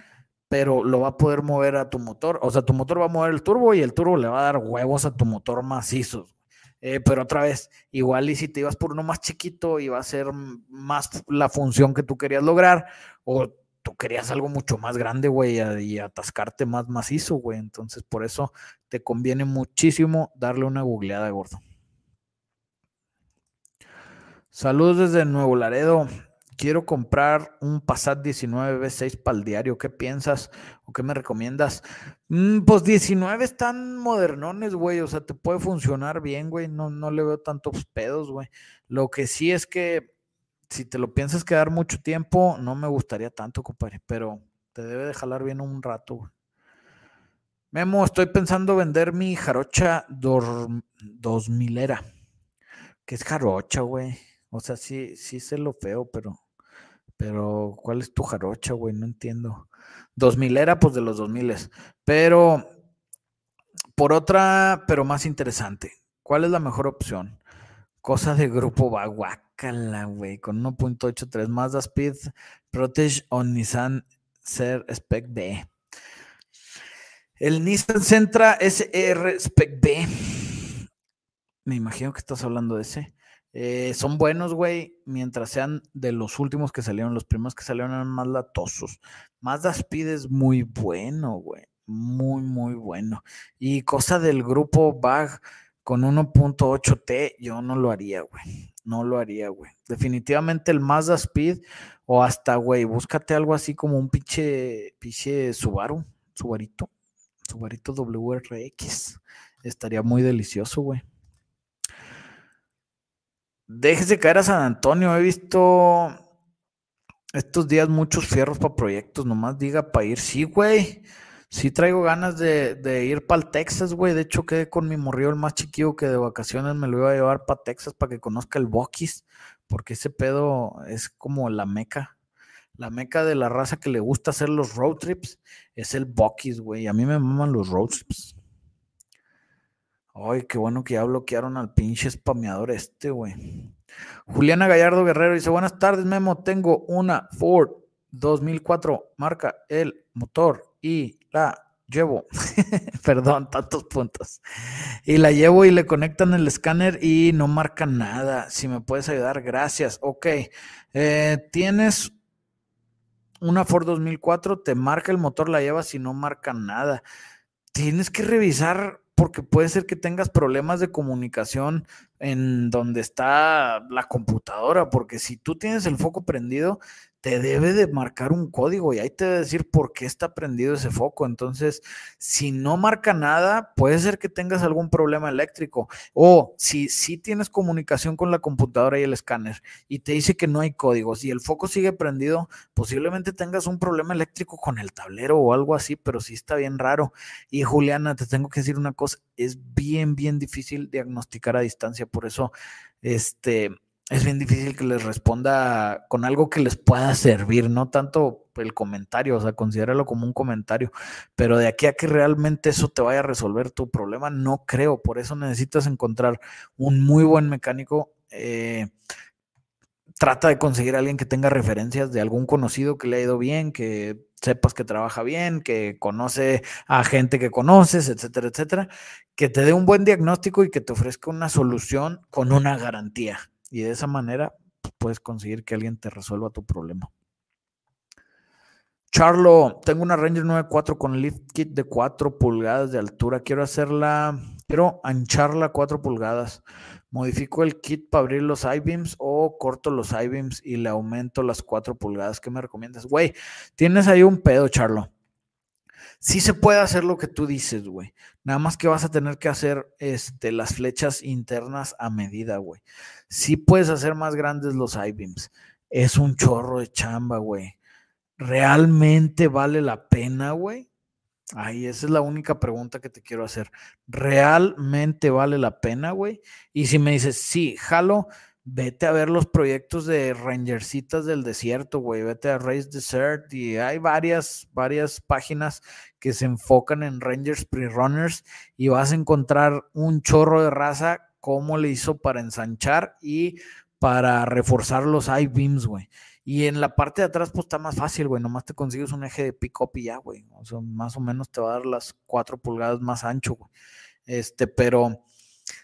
pero lo va a poder mover a tu motor. O sea, tu motor va a mover el turbo y el turbo le va a dar huevos a tu motor macizos. Eh, pero otra vez, igual y si te ibas por uno más chiquito, iba a ser más la función que tú querías lograr, o tú querías algo mucho más grande, güey, y atascarte más macizo, güey. Entonces, por eso te conviene muchísimo darle una googleada, gordo. Saludos desde Nuevo Laredo. Quiero comprar un Passat 19 V6 para el diario. ¿Qué piensas o qué me recomiendas? Mm, pues 19 están modernones, güey. O sea, te puede funcionar bien, güey. No, no le veo tantos pedos, güey. Lo que sí es que si te lo piensas quedar mucho tiempo, no me gustaría tanto, compadre. Pero te debe de jalar bien un rato, güey. Memo, estoy pensando vender mi jarocha 2000 era. ¿Qué es jarocha, güey? O sea, sí, sí sé lo feo, pero, pero ¿cuál es tu jarocha, güey? No entiendo. 2000 era, pues de los 2000. Pero, por otra, pero más interesante, ¿cuál es la mejor opción? Cosa de grupo Baguacala, güey, con 1.83 Mazda Speed, Protege o Nissan Ser Spec B. El Nissan Sentra SR Spec B. Me imagino que estás hablando de ese. Eh, son buenos, güey, mientras sean de los últimos que salieron. Los primeros que salieron eran más latosos. Mazda Speed es muy bueno, güey. Muy, muy bueno. Y cosa del grupo BAG con 1.8T, yo no lo haría, güey. No lo haría, güey. Definitivamente el Mazda Speed o hasta, güey, búscate algo así como un pinche, pinche Subaru, Subarito, Subarito WRX. Estaría muy delicioso, güey. Déjese caer a San Antonio. He visto estos días muchos fierros para proyectos. Nomás diga para ir. Sí, güey. Sí traigo ganas de, ir para el Texas, güey. De hecho, quedé con mi morrillo el más chiquillo que de vacaciones me lo iba a llevar para Texas para que conozca el Bucky's. Porque ese pedo es como la meca. La meca de la raza que le gusta hacer los road trips es el Bucky's, güey. A mí me maman los road trips. Ay, qué bueno que ya bloquearon al pinche spameador este, güey. Juliana Gallardo Guerrero dice, buenas tardes, Memo. Tengo una Ford 2004, marca el motor y la llevo. Perdón, tantos puntos. Y la llevo y le conectan el escáner y no marca nada. Si me puedes ayudar, gracias. Ok. Eh, tienes una Ford 2004, te marca el motor, la llevas y no marca nada. Tienes que revisar porque puede ser que tengas problemas de comunicación en donde está la computadora, porque si tú tienes el foco prendido, te debe de marcar un código y ahí te debe decir por qué está prendido ese foco. Entonces, si no marca nada, puede ser que tengas algún problema eléctrico. O si sí tienes comunicación con la computadora y el escáner y te dice que no hay códigos y el foco sigue prendido, posiblemente tengas un problema eléctrico con el tablero o algo así, pero sí está bien raro. Y Juliana, te tengo que decir una cosa, es bien, bien difícil diagnosticar a distancia. Por eso, este es bien difícil que les responda con algo que les pueda servir, no tanto el comentario, o sea, considéralo como un comentario, pero de aquí a que realmente eso te vaya a resolver tu problema, no creo, por eso necesitas encontrar un muy buen mecánico. Eh, trata de conseguir a alguien que tenga referencias de algún conocido que le ha ido bien, que sepas que trabaja bien, que conoce a gente que conoces, etcétera, etcétera, que te dé un buen diagnóstico y que te ofrezca una solución con una garantía. Y de esa manera puedes conseguir que alguien te resuelva tu problema. Charlo, tengo una Ranger 9.4 con lift kit de 4 pulgadas de altura. Quiero hacerla, quiero ancharla 4 pulgadas. Modifico el kit para abrir los I-beams o corto los I-beams y le aumento las 4 pulgadas. ¿Qué me recomiendas? Güey, tienes ahí un pedo, Charlo sí se puede hacer lo que tú dices, güey. Nada más que vas a tener que hacer este, las flechas internas a medida, güey. Sí puedes hacer más grandes los I-beams. Es un chorro de chamba, güey. ¿Realmente vale la pena, güey? Ay, esa es la única pregunta que te quiero hacer. ¿Realmente vale la pena, güey? Y si me dices, sí, jalo, vete a ver los proyectos de Rangercitas del desierto, güey, vete a Race Desert y hay varias, varias páginas que se enfocan en Rangers Pre-Runners y vas a encontrar un chorro de raza, cómo le hizo para ensanchar y para reforzar los I-beams, güey. Y en la parte de atrás, pues está más fácil, güey. Nomás te consigues un eje de pick-up y ya, güey. O sea, más o menos te va a dar las cuatro pulgadas más ancho, güey. Este, pero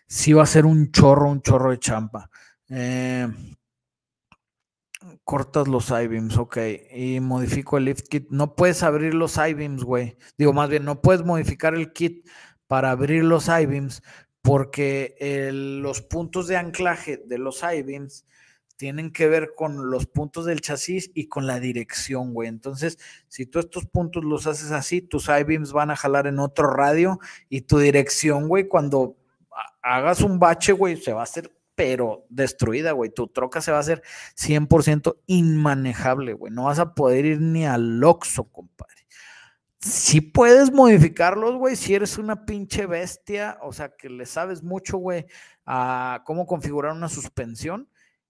sí va a ser un chorro, un chorro de champa. Eh, cortas los I-beams, ok. Y modifico el lift kit. No puedes abrir los I-beams, güey. Digo, más bien, no puedes modificar el kit para abrir los I-beams porque los puntos de anclaje de los I-beams tienen que ver con los puntos del chasis y con la dirección, güey. Entonces, si tú estos puntos los haces así, tus I-beams van a jalar en otro radio y tu dirección, güey, cuando hagas un bache, güey, se va a hacer pero destruida, güey. Tu troca se va a hacer 100% inmanejable, güey. No vas a poder ir ni al Oxxo, compadre. Si puedes modificarlos, güey, si eres una pinche bestia, o sea, que le sabes mucho, güey, a cómo configurar una suspensión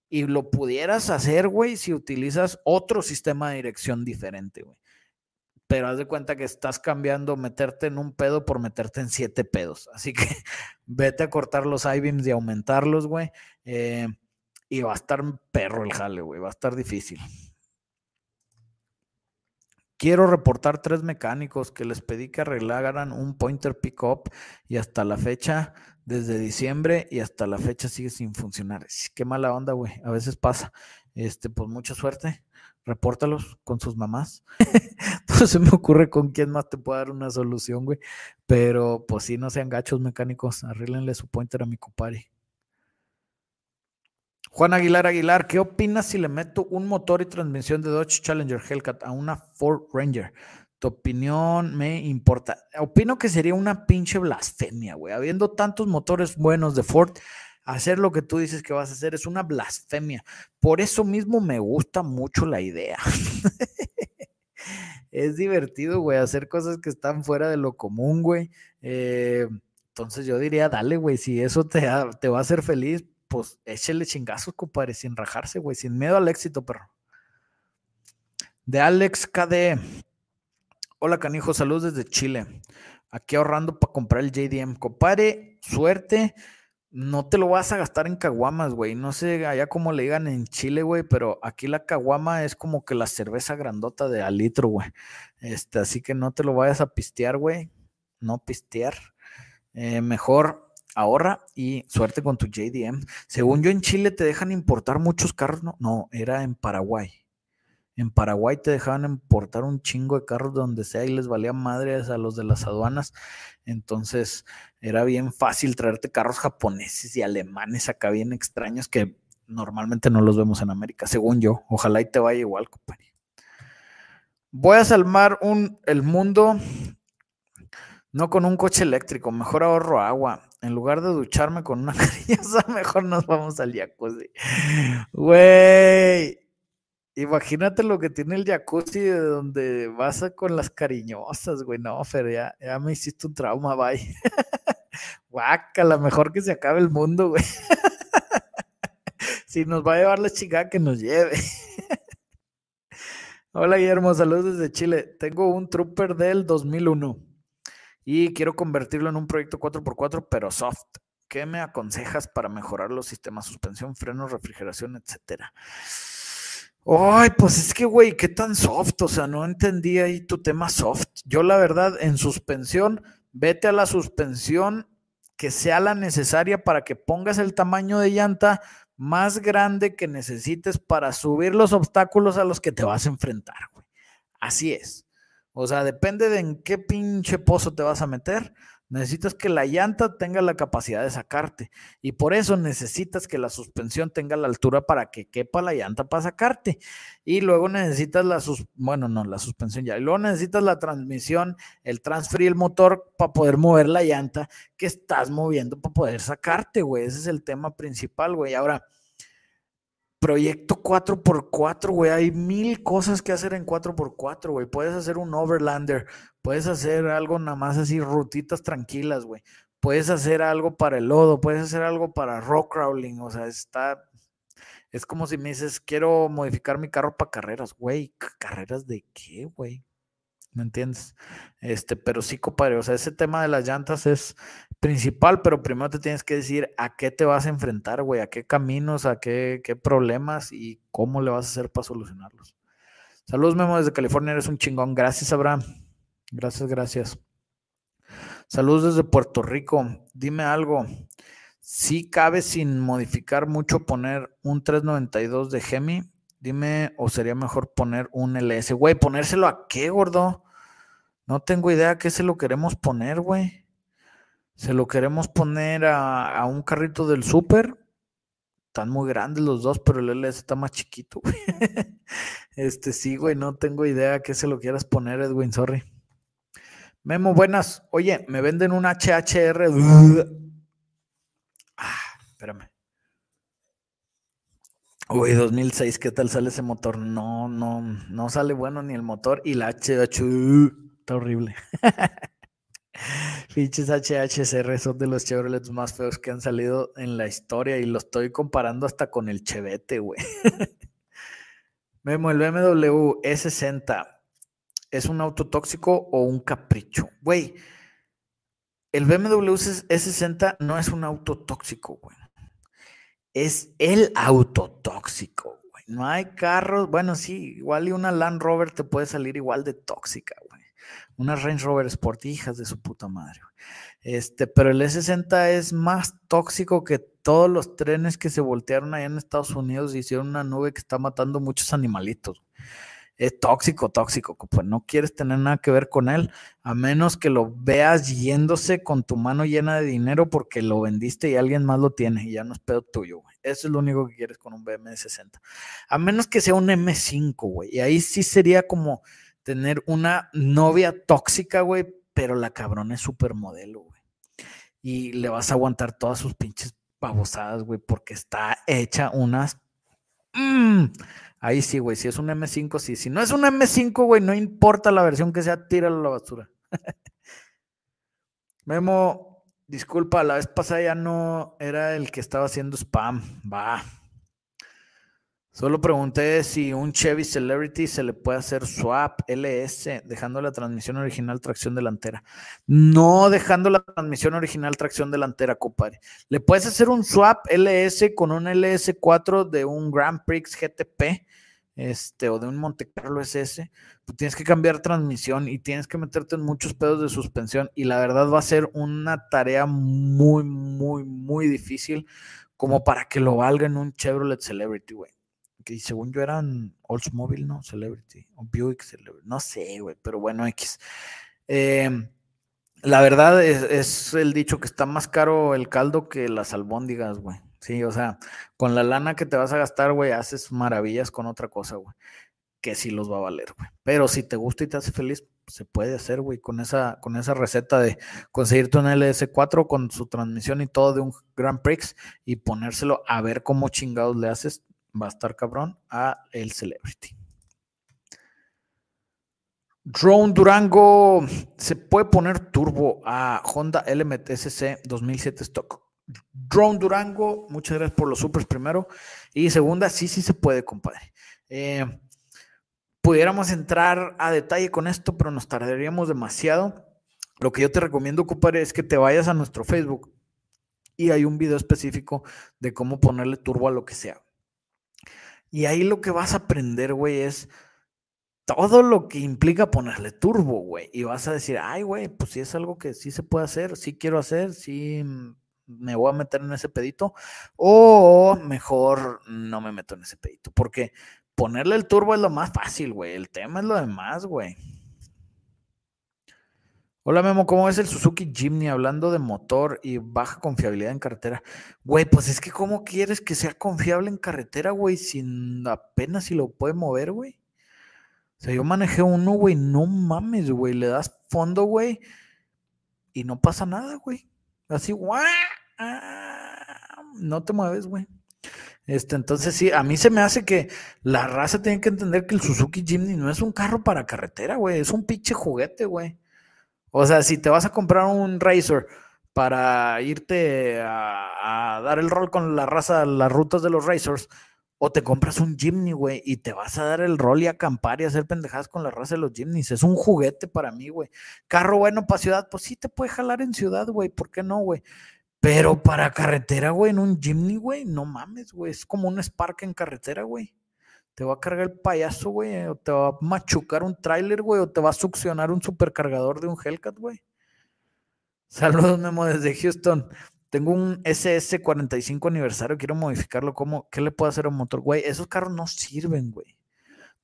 y lo pudieras hacer, güey, si utilizas otro sistema de dirección diferente, güey pero haz de cuenta que estás cambiando meterte en un pedo por meterte en siete pedos. Así que vete a cortar los I-beams y aumentarlos, güey. Eh, y va a estar perro el jale, güey. Va a estar difícil. Quiero reportar tres mecánicos que les pedí que arreglaran un pointer pickup y hasta la fecha, desde diciembre y hasta la fecha sigue sin funcionar. Qué mala onda, güey. A veces pasa. Este, pues mucha suerte repórtalos con sus mamás. no se me ocurre con quién más te puede dar una solución, güey. Pero pues sí, no sean gachos mecánicos, arréglenle su pointer a mi compadre. Juan Aguilar Aguilar, ¿qué opinas si le meto un motor y transmisión de Dodge Challenger Hellcat a una Ford Ranger? Tu opinión me importa. Opino que sería una pinche blasfemia, güey. Habiendo tantos motores buenos de Ford, hacer lo que tú dices que vas a hacer es una blasfemia. Por eso mismo me gusta mucho la idea. es divertido, güey, hacer cosas que están fuera de lo común, güey. Eh, entonces yo diría, dale, güey, si eso te, te va a hacer feliz, pues échele chingazos, compadre, sin rajarse, güey, sin miedo al éxito, perro. De Alex KD. Hola, canijo, saludos desde Chile. Aquí ahorrando para comprar el JDM. Compadre, suerte no te lo vas a gastar en caguamas, güey. No sé allá cómo le digan en Chile, güey, pero aquí la caguama es como que la cerveza grandota de al litro, güey. Este, así que no te lo vayas a pistear, güey. No pistear. Eh, mejor ahorra y suerte con tu JDM. Según yo, en Chile te dejan importar muchos carros, ¿no? No, era en Paraguay. En Paraguay te dejaban importar un chingo de carros donde sea y les valía madres a los de las aduanas. Entonces era bien fácil traerte carros japoneses y alemanes acá bien extraños que normalmente no los vemos en América, según yo. Ojalá y te vaya igual, compadre. Voy a salvar un, el mundo no con un coche eléctrico, mejor ahorro agua. En lugar de ducharme con una cariñosa, mejor nos vamos al jacuzzi. Güey, imagínate lo que tiene el jacuzzi de donde vas con las cariñosas, güey. No, Fer, ya, ya me hiciste un trauma, bye. la mejor que se acabe el mundo, güey. si nos va a llevar la chica, que nos lleve. Hola Guillermo, saludos desde Chile. Tengo un Trooper del 2001 y quiero convertirlo en un proyecto 4x4, pero soft. ¿Qué me aconsejas para mejorar los sistemas suspensión, frenos, refrigeración, etcétera? Ay, pues es que, güey, qué tan soft, o sea, no entendí ahí tu tema soft. Yo, la verdad, en suspensión, vete a la suspensión que sea la necesaria para que pongas el tamaño de llanta más grande que necesites para subir los obstáculos a los que te vas a enfrentar, güey. Así es. O sea, depende de en qué pinche pozo te vas a meter. Necesitas que la llanta tenga la capacidad de sacarte y por eso necesitas que la suspensión tenga la altura para que quepa la llanta para sacarte. Y luego necesitas la sus bueno, no, la suspensión ya. Y luego necesitas la transmisión, el transfer y el motor para poder mover la llanta que estás moviendo para poder sacarte, güey. Ese es el tema principal, güey. Ahora, proyecto 4x4, güey. Hay mil cosas que hacer en 4x4, güey. Puedes hacer un overlander, puedes hacer algo nada más así, rutitas tranquilas, güey. Puedes hacer algo para el lodo, puedes hacer algo para rock crawling, o sea, está... Es como si me dices, quiero modificar mi carro para carreras, güey. ¿Carreras de qué, güey? ¿Me entiendes? Este, pero sí, compadre, o sea, ese tema de las llantas es principal, pero primero te tienes que decir a qué te vas a enfrentar, güey, a qué caminos, a qué, qué problemas y cómo le vas a hacer para solucionarlos. Saludos, Memo, desde California, eres un chingón. Gracias, Abraham. Gracias, gracias. Saludos desde Puerto Rico. Dime algo. Si cabe sin modificar mucho poner un 392 de Gemi, dime, o sería mejor poner un LS. Güey, ¿ponérselo a qué, gordo? No tengo idea a qué se lo queremos poner, güey. Se lo queremos poner a, un carrito del súper. Están muy grandes los dos, pero el LS está más chiquito, güey. Este sí, güey, no tengo idea a qué se lo quieras poner, Edwin, sorry. Memo, buenas. Oye, me venden un HHR. Ah, espérame. Uy, 2006, ¿qué tal sale ese motor? No, no, no sale bueno ni el motor y la HH está horrible. Pinches HHCR son de los Chevrolets más feos que han salido en la historia y lo estoy comparando hasta con el Chevette, güey. Memo, el BMW E60 es un auto tóxico o un capricho. Güey, el BMW E60 no es un auto tóxico, güey es el autotóxico, güey. No hay carros, bueno, sí, igual y una Land Rover te puede salir igual de tóxica, güey. Una Range Rover Sport, hijas de su puta madre. Este, pero el E60 es más tóxico que todos los trenes que se voltearon allá en Estados Unidos y hicieron una nube que está matando muchos animalitos es tóxico, tóxico, pues no quieres tener nada que ver con él, a menos que lo veas yéndose con tu mano llena de dinero porque lo vendiste y alguien más lo tiene y ya no es pedo tuyo, güey. Eso es lo único que quieres con un BMW 60. A menos que sea un M5, güey. Y ahí sí sería como tener una novia tóxica, güey, pero la cabrona es supermodelo, güey. Y le vas a aguantar todas sus pinches babosadas, güey, porque está hecha unas... Mmm, Ahí sí, güey. Si es un M5, sí. Si no es un M5, güey, no importa la versión que sea, tíralo a la basura. Memo, disculpa, la vez pasada ya no era el que estaba haciendo spam. Va. Solo pregunté si un Chevy Celebrity se le puede hacer swap LS dejando la transmisión original tracción delantera. No dejando la transmisión original tracción delantera, compadre. Le puedes hacer un swap LS con un LS4 de un Grand Prix GTP este, o de un Monte Carlo SS, tú tienes que cambiar transmisión y tienes que meterte en muchos pedos de suspensión y la verdad va a ser una tarea muy, muy, muy difícil como para que lo valga en un Chevrolet Celebrity, güey que según yo eran Oldsmobile, ¿no? Celebrity, o Buick Celebrity, no sé, güey, pero bueno, X. Em, la verdad es, es, el dicho que está más caro el caldo que las albóndigas, güey. Sí, o sea, con la lana que te vas a gastar, güey, haces maravillas con otra cosa, güey que sí los va a valer, güey. Pero si te gusta y te hace feliz, se puede hacer, güey, con esa, con esa receta de conseguirte un LS4 con su transmisión y todo de un Grand Prix y ponérselo a ver cómo chingados le haces, va a estar cabrón a el Celebrity. Drone Durango, se puede poner turbo a Honda LMTSC 2007 Stock. Drone Durango, muchas gracias por los supers primero. Y segunda, sí, sí se puede, compadre. Eh, pudiéramos entrar a detalle con esto, pero nos tardaríamos demasiado. Lo que yo te recomiendo, compadre, es que te vayas a nuestro Facebook y hay un video específico de cómo ponerle turbo a lo que sea. Y ahí lo que vas a aprender, güey, es todo lo que implica ponerle turbo, güey. Y vas a decir, ay, güey, pues si es algo que sí se puede hacer, sí quiero hacer, sí me voy a meter en ese pedito. O mejor no me meto en ese pedito. Porque ponerle el turbo es lo más fácil, güey. El tema es lo demás, güey. Hola Memo, ¿cómo es el Suzuki Jimny hablando de motor y baja confiabilidad en carretera? Güey, pues es que ¿cómo quieres que sea confiable en carretera, güey? Sin apenas si lo puede mover, güey. O sea, yo manejé uno, güey, no mames, güey. Le das fondo, güey, y no pasa nada, güey. Así, guau, no te mueves, güey. Este, entonces sí, a mí se me hace que la raza tiene que entender que el Suzuki Jimny no es un carro para carretera, güey, es un pinche juguete, güey. O sea, si te vas a comprar un Racer para irte a, dar el rol con la raza, las rutas de los Racers, o te compras un Jimny, güey, y te vas a dar el rol y acampar y hacer pendejadas con la raza de los Jimnys. Es un juguete para mí, güey. Carro bueno para ciudad, pues sí te puede jalar en ciudad, güey, ¿por qué no, güey? Pero para carretera, güey, en un Jimny, güey, no mames, güey. Es como un Spark en carretera, güey. Te va a cargar el payaso, güey. O te va a machucar un tráiler, güey. O te va a succionar un supercargador de un Hellcat, güey. Saludos, Memo, desde Houston. Tengo un SS45 aniversario, quiero modificarlo. ¿Cómo? ¿Qué le puedo hacer a un motor? Güey, esos carros no sirven, güey.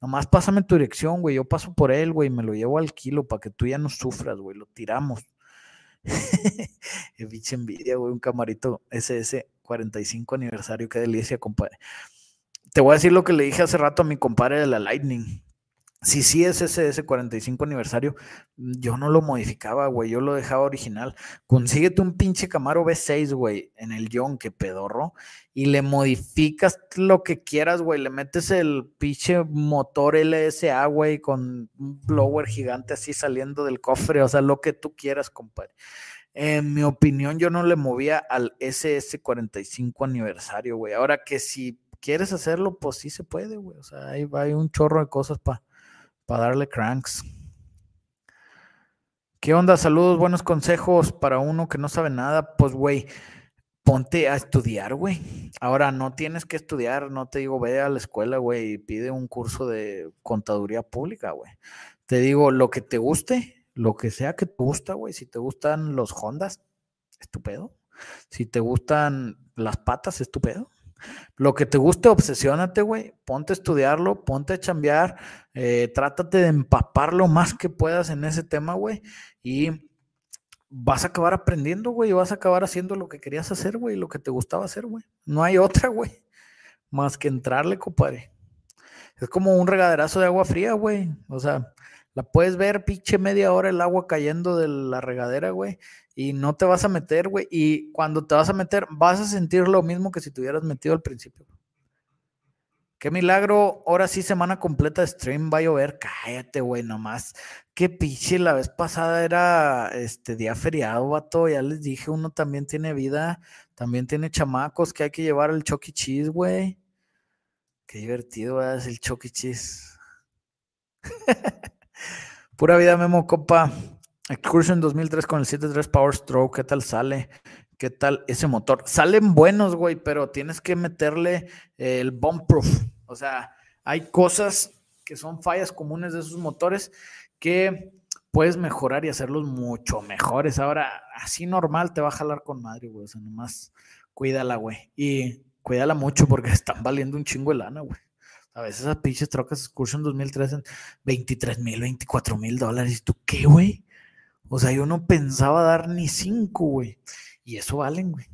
Nomás pásame tu dirección, güey. Yo paso por él, güey. Me lo llevo al kilo para que tú ya no sufras, güey. Lo tiramos. Biche envidia, güey, un camarito SS 45 aniversario, qué delicia, compadre. Te voy a decir lo que le dije hace rato a mi compadre de la Lightning. Si sí es SS 45 aniversario, yo no lo modificaba, güey, yo lo dejaba original. Consíguete un pinche Camaro V6, güey, en el John, que pedorro, y le modificas lo que quieras, güey. Le metes el pinche motor LSA, güey, con un blower gigante así saliendo del cofre, o sea, lo que tú quieras, compadre. En mi opinión, yo no le movía al SS 45 aniversario, güey. Ahora que si quieres hacerlo, pues sí se puede, güey. O sea, ahí hay un chorro de cosas para para darle cranks. ¿Qué onda? Saludos, buenos consejos para uno que no sabe nada. Pues, güey, ponte a estudiar, güey. Ahora no tienes que estudiar, no te digo, ve a la escuela, güey, y pide un curso de contaduría pública, güey. Te digo, lo que te guste, lo que sea que te gusta, güey. Si te gustan los Hondas, estupendo. Si te gustan las patas, estupendo. Lo que te guste, obsesiónate, güey. Ponte a estudiarlo, ponte a chambear, eh, trátate de empapar lo más que puedas en ese tema, güey. Y vas a acabar aprendiendo, güey. Y vas a acabar haciendo lo que querías hacer, güey. Lo que te gustaba hacer, güey. No hay otra, güey. Más que entrarle, compadre. Es como un regaderazo de agua fría, güey. O sea, la puedes ver, pinche media hora el agua cayendo de la regadera, güey y no te vas a meter, güey. Y cuando te vas a meter, vas a sentir lo mismo que si te hubieras metido al principio. Qué milagro, ahora sí semana completa de stream va a llover. Cállate, güey, nomás. Qué piche, la vez pasada era este día feriado, vato. Ya les dije, uno también tiene vida, también tiene chamacos que hay que llevar el Chucky Cheese, güey. Qué divertido es el Chucky Cheese. Pura vida, Memo, copa. Excursion 2003 con el 7.3 Power Stroke, ¿qué tal sale? ¿Qué tal ese motor? Salen buenos, güey, pero tienes que meterle el bomb proof. O sea, hay cosas que son fallas comunes de esos motores que puedes mejorar y hacerlos mucho mejores. Ahora, así normal te va a jalar con madre, güey. O sea, nomás cuídala, güey. Y cuídala mucho porque están valiendo un chingo de lana, güey. A veces esas pinches trocas Excursion 2003 en 23 mil, 24 mil dólares. ¿Y tú qué, güey? O sea, yo no pensaba dar ni cinco, güey. Y eso valen, güey.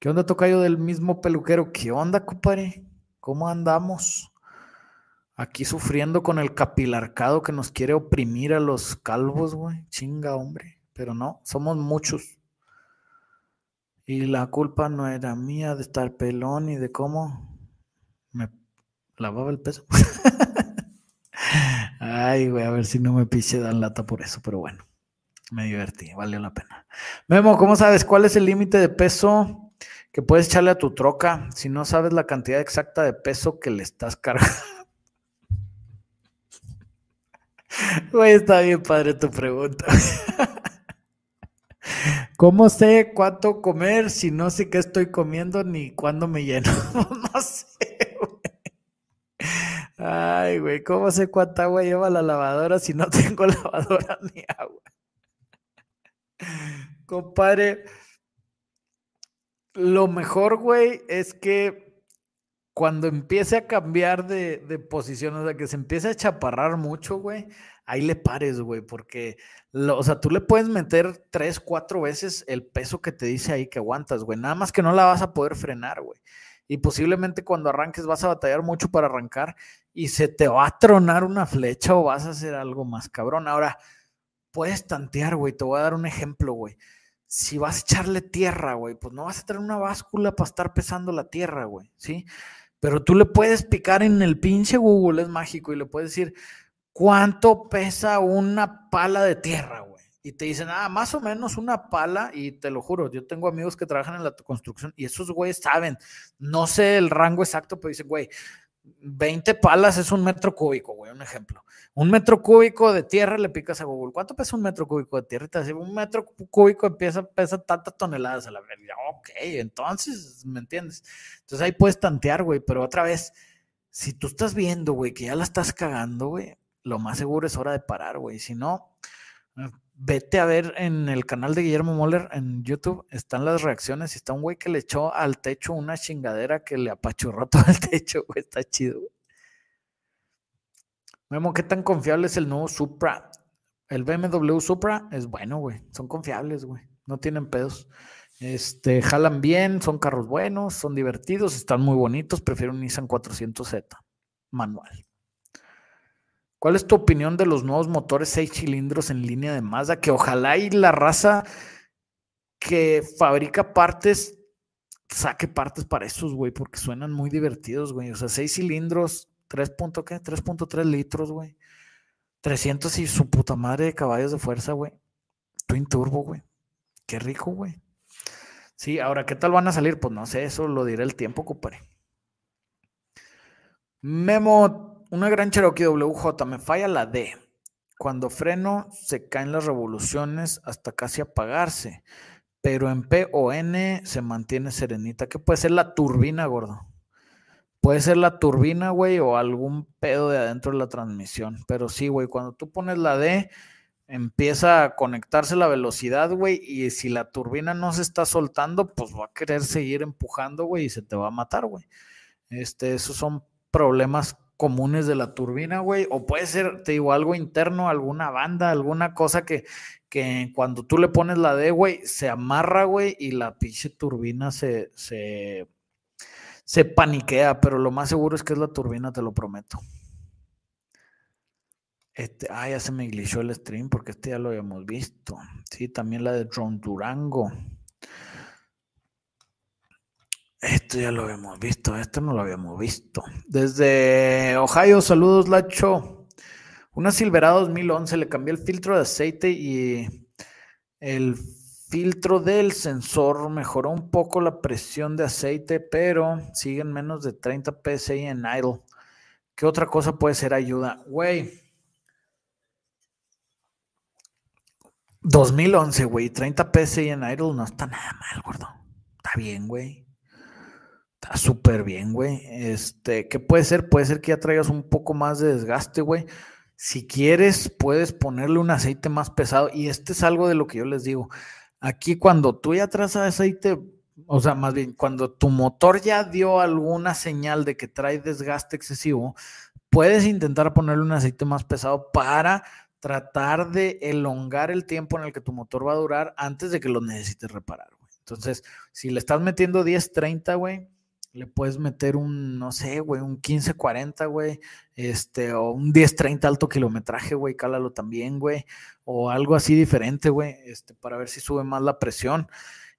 ¿Qué onda, tocayo del mismo peluquero? ¿Qué onda, compadre? ¿Cómo andamos? Aquí sufriendo con el capilarcado que nos quiere oprimir a los calvos, güey. Chinga, hombre. Pero no, somos muchos. Y la culpa no era mía de estar pelón y de cómo lavaba el peso. Ay, güey, a ver si no me piche dan lata por eso, pero bueno, me divertí, valió la pena. Memo, ¿cómo sabes cuál es el límite de peso que puedes echarle a tu troca si no sabes la cantidad exacta de peso que le estás cargando? Güey, está bien padre tu pregunta. ¿Cómo sé cuánto comer si no sé qué estoy comiendo ni cuándo me lleno? no sé, güey. Ay, güey, ¿cómo sé cuánta agua lleva la lavadora si no tengo lavadora ni agua? Compadre, lo mejor, güey, es que cuando empiece a cambiar de, de posición, o sea, que se empiece a chaparrar mucho, güey, ahí le pares, güey, porque, o sea, tú le puedes meter tres, cuatro veces el peso que te dice ahí que aguantas, güey, nada más que no la vas a poder frenar, güey. Y posiblemente cuando arranques vas a batallar mucho para arrancar y se te va a tronar una flecha o vas a hacer algo más cabrón. Ahora, puedes tantear, güey, te voy a dar un ejemplo, güey. Si vas a echarle tierra, güey, pues no vas a tener una báscula para estar pesando la tierra, güey, ¿sí? Pero tú le puedes picar en el pinche Google, es mágico, y le puedes decir, ¿cuánto pesa una pala de tierra, güey? Y te dicen, ah, más o menos una pala, y te lo juro, yo tengo amigos que trabajan en la construcción y esos güeyes saben, no sé el rango exacto, pero dicen, güey, 20 palas es un metro cúbico, güey, un ejemplo. Un metro cúbico de tierra le picas a Google. ¿Cuánto pesa un metro cúbico de tierra? Y te dice, un metro cúbico empieza, pesa tantas toneladas a la verga. Ok, entonces, ¿me entiendes? Entonces ahí puedes tantear, güey, pero otra vez, si tú estás viendo, güey, que ya la estás cagando, güey, lo más seguro es hora de parar, güey. Si no, vete a ver en el canal de Guillermo Moller en YouTube, están las reacciones y está un güey que le echó al techo una chingadera que le apachurró todo el techo, güey. Está chido, güey. Memo, ¿qué tan confiable es el nuevo Supra? El BMW Supra es bueno, güey. Son confiables, güey. No tienen pedos. Este, jalan bien, son carros buenos, son divertidos, están muy bonitos. Prefiero un Nissan 400Z manual. ¿Cuál es tu opinión de los nuevos motores 6 cilindros en línea de Mazda? Que ojalá y la raza que fabrica partes saque partes para esos, güey, porque suenan muy divertidos, güey. O sea, 6 cilindros, 3. ¿qué? 3.3 litros, güey. 300 y su puta madre de caballos de fuerza, güey. Twin Turbo, güey. Qué rico, güey. Sí, ahora, ¿qué tal van a salir? Pues no sé, eso lo dirá el tiempo, compadre. Memo una gran Cherokee WJ, me falla la D. Cuando freno se caen las revoluciones hasta casi apagarse, pero en P o N se mantiene serenita. ¿Qué puede ser la turbina, gordo? Puede ser la turbina, güey, o algún pedo de adentro de la transmisión. Pero sí, güey, cuando tú pones la D, empieza a conectarse la velocidad, güey, y si la turbina no se está soltando, pues va a querer seguir empujando, güey, y se te va a matar, güey. Este, esos son problemas comunes de la turbina, güey, o puede ser, te digo, algo interno, alguna banda, alguna cosa que, que cuando tú le pones la D, güey, se amarra, güey, y la pinche turbina se, se, se paniquea, pero lo más seguro es que es la turbina, te lo prometo. Este, ah, ya se me glitchó el stream porque este ya lo habíamos visto. Sí, también la de Drone Durango. Esto ya lo habíamos visto, esto no lo habíamos visto. Desde Ohio, saludos, Lacho. Una Silverado 2011 le cambié el filtro de aceite y el filtro del sensor mejoró un poco la presión de aceite, pero siguen menos de 30 psi en idle. ¿Qué otra cosa puede ser ayuda? Güey. 2011, güey, 30 psi en idle no está nada mal, gordo. Está bien, güey. Está súper bien, güey. Este, ¿qué puede ser? Puede ser que ya traigas un poco más de desgaste, güey. Si quieres, puedes ponerle un aceite más pesado. Y este es algo de lo que yo les digo. Aquí, cuando tú ya traes aceite o sea, más bien, cuando tu motor ya dio alguna señal de que trae desgaste excesivo, puedes intentar ponerle un aceite más pesado para tratar de elongar el tiempo en el que tu motor va a durar antes de que lo necesites reparar, güey. Entonces, si le estás metiendo 10, 30, güey, le puedes meter un, no sé, güey, un 15-40, güey, este, o un 10-30 alto kilometraje, güey, cálalo también, güey, o algo así diferente, güey, este, para ver si sube más la presión.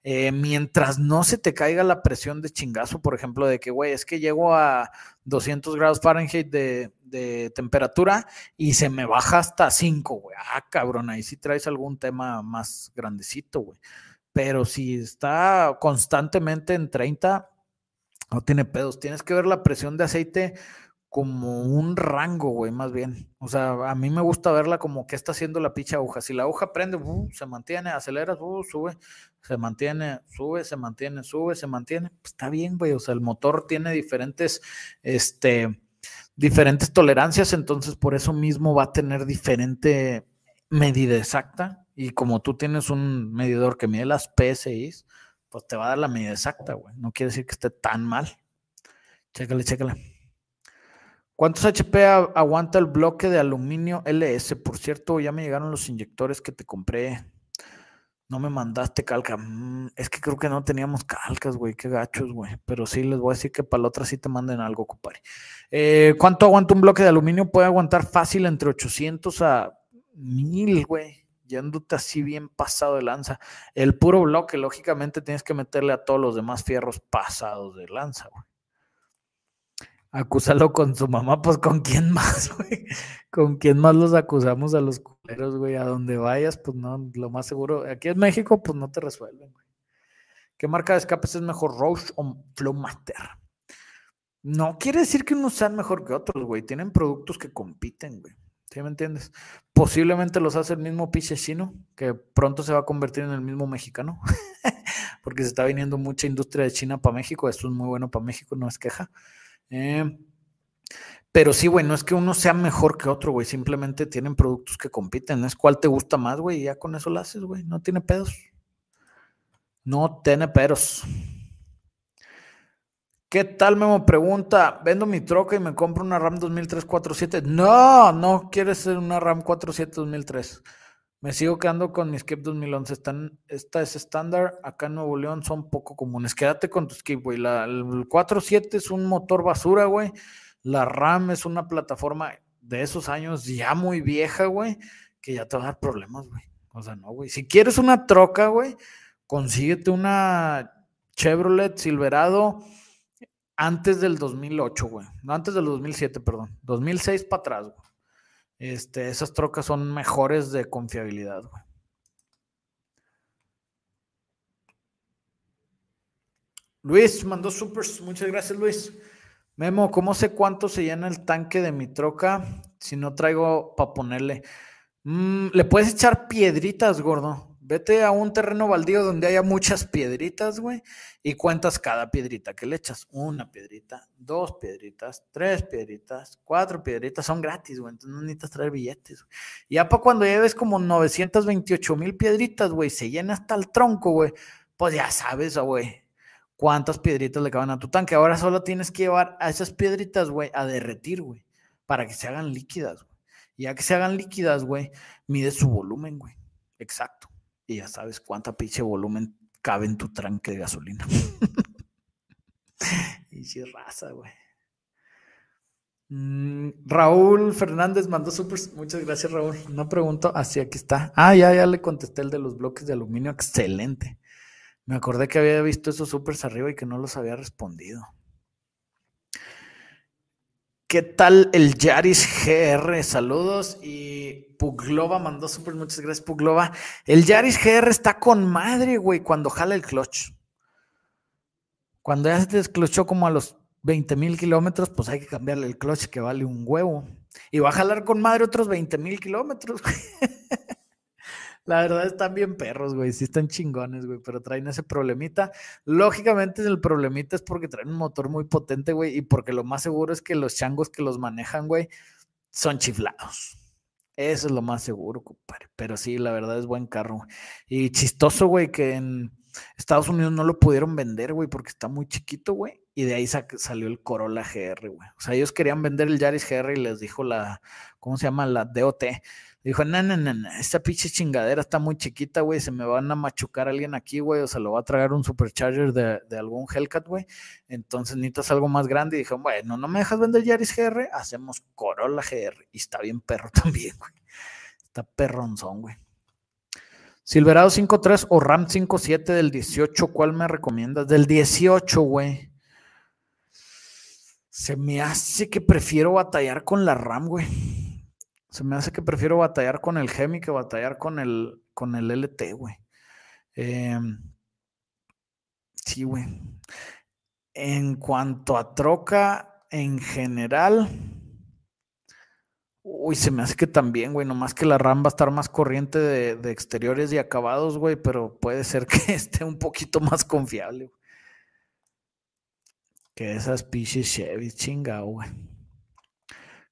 Eh, mientras no se te caiga la presión de chingazo, por ejemplo, de que, güey, es que llego a 200 grados Fahrenheit de, de temperatura y se me baja hasta 5, güey. Ah, cabrón, ahí sí traes algún tema más grandecito, güey. Pero si está constantemente en 30, no tiene pedos. Tienes que ver la presión de aceite como un rango, güey, más bien. O sea, a mí me gusta verla como que está haciendo la picha aguja. Si la aguja prende, uh, se mantiene, aceleras, uh, sube, se mantiene, sube, se mantiene, sube, se mantiene. Pues está bien, güey. O sea, el motor tiene diferentes, este, diferentes tolerancias, entonces por eso mismo va a tener diferente medida exacta. Y como tú tienes un medidor que mide las PSIs, pues te va a dar la medida exacta, güey. No quiere decir que esté tan mal. Chécale, chécale. ¿Cuántos HP aguanta el bloque de aluminio LS? Por cierto, ya me llegaron los inyectores que te compré. No me mandaste calca. Mm, es que creo que no teníamos calcas, güey. Qué gachos, güey. Pero sí, les voy a decir que para la otra sí te manden algo, compadre. Eh, ¿Cuánto aguanta un bloque de aluminio? Puede aguantar fácil entre 800 a 1000, güey yéndote así bien pasado de lanza. El puro bloque, lógicamente, tienes que meterle a todos los demás fierros pasados de lanza, güey. Acúsalo con su mamá, pues con quién más, güey. ¿Con quién más los acusamos a los culeros, güey? A donde vayas, pues no, lo más seguro. Aquí en México, pues no te resuelven, güey. ¿Qué marca de escapes es mejor, Roche o Flowmaster? No quiere decir que unos sean mejor que otros, güey. Tienen productos que compiten, güey. ¿Sí me entiendes? Posiblemente los hace el mismo piche chino, que pronto se va a convertir en el mismo mexicano, porque se está viniendo mucha industria de China para México. Esto es muy bueno para México, no es queja. Eh, pero sí, güey, no es que uno sea mejor que otro, güey. Simplemente tienen productos que compiten. Es cuál te gusta más, güey. Y ya con eso lo haces, güey. No tiene pedos. No tiene pedos. ¿Qué tal, Memo? Pregunta, vendo mi troca y me compro una RAM 2347. No, no quieres ser una RAM 47 2003. Me sigo quedando con mi Skip 2011. Están, esta es estándar. Acá en Nuevo León son poco comunes. Quédate con tu Skip, güey. el 47 es un motor basura, güey. La RAM es una plataforma de esos años ya muy vieja, güey, que ya te va a dar problemas, güey. O sea, no, güey. Si quieres una troca, güey, consíguete una Chevrolet Silverado antes del 2008, güey. No, antes del 2007, perdón. 2006 para atrás, güey. Este, esas trocas son mejores de confiabilidad, güey. Luis mandó supers. Muchas gracias, Luis. Memo, ¿cómo sé cuánto se llena el tanque de mi troca si no traigo para ponerle? Mm, le puedes echar piedritas, gordo. Vete a un terreno baldío donde haya muchas piedritas, güey, y cuentas cada piedrita que le echas. Una piedrita, dos piedritas, tres piedritas, cuatro piedritas, son gratis, güey, entonces no necesitas traer billetes. Güey. Ya para cuando lleves como 928 mil piedritas, güey, se llena hasta el tronco, güey, pues ya sabes, güey, cuántas piedritas le caben a tu tanque. Ahora solo tienes que llevar a esas piedritas, güey, a derretir, güey, para que se hagan líquidas, güey. Ya que se hagan líquidas, güey, mide su volumen, güey. Exacto y ya sabes cuánta pinche volumen cabe en tu tranque de gasolina. y si raza, güey. Mm, Raúl Fernández mandó súper. Muchas gracias, Raúl. No pregunto. Así aquí está. Ah, ya, ya le contesté el de los bloques de aluminio. Excelente. Me acordé que había visto esos supers arriba y que no los había respondido. ¿Qué tal el Yaris GR? Saludos y Puglova mandó súper muchas gracias, Puglova. El Yaris GR está con madre, güey, cuando jala el clutch. Cuando ya se desclochó como a los 20 mil kilómetros, pues hay que cambiarle el clutch que vale un huevo. Y va a jalar con madre otros 20 mil kilómetros. La verdad están bien perros, güey. Sí están chingones, güey, pero traen ese problemita. Lógicamente el problemita es porque traen un motor muy potente, güey, y porque lo más seguro es que los changos que los manejan, güey, son chiflados. Eso es lo más seguro, compadre. Pero sí, la verdad es buen carro. Y chistoso, güey, que en Estados Unidos no lo pudieron vender, güey, porque está muy chiquito, güey. Y de ahí salió el Corolla GR, güey. O sea, ellos querían vender el Yaris GR y les dijo la, ¿cómo se llama? La DOT. Dijo, no, no, no, esta pinche chingadera está muy chiquita, güey, se me van a machucar alguien aquí, güey, o se lo va a tragar un supercharger de, de algún Hellcat, güey. Entonces necesitas algo más grande. Y dijo, bueno, no me dejas vender Yaris GR, hacemos Corolla GR. Y está bien perro también, güey. Está perronzón, güey. Silverado 5.3 o RAM 5.7 del 18, ¿cuál me recomiendas? Del 18, güey. Se me hace que prefiero batallar con la RAM, güey. Se me hace que prefiero batallar con el Gemi que batallar con el, con el LT, güey. Em, sí, güey. En cuanto a troca, en general, Uy, se me hace que también, güey, nomás que la RAM va a estar más corriente de, exteriores y acabados, güey, pero puede ser que esté un poquito más confiable. Que esas pinches Chevy, chingado, güey.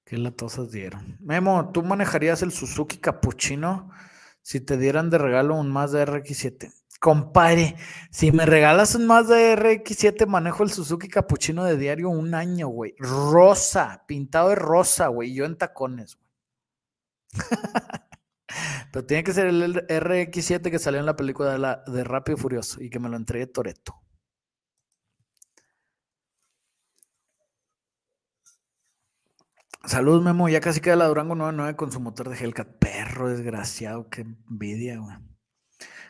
Qué latosas dieron. Memo, ¿tú manejarías el Suzuki Capuchino si te dieran de regalo un Mazda RX7? Compadre, si me regalas un Mazda RX7, manejo el Suzuki Capuchino de diario un año, güey. Rosa, pintado de rosa, güey. Yo en tacones, güey. Pero tiene que ser el RX7 que salió en la película de, la, de Rápido y Furioso y que me lo entregue Toreto. Salud, Memo. Ya casi queda la Durango 99 con su motor de Hellcat. Perro desgraciado, qué envidia, güey.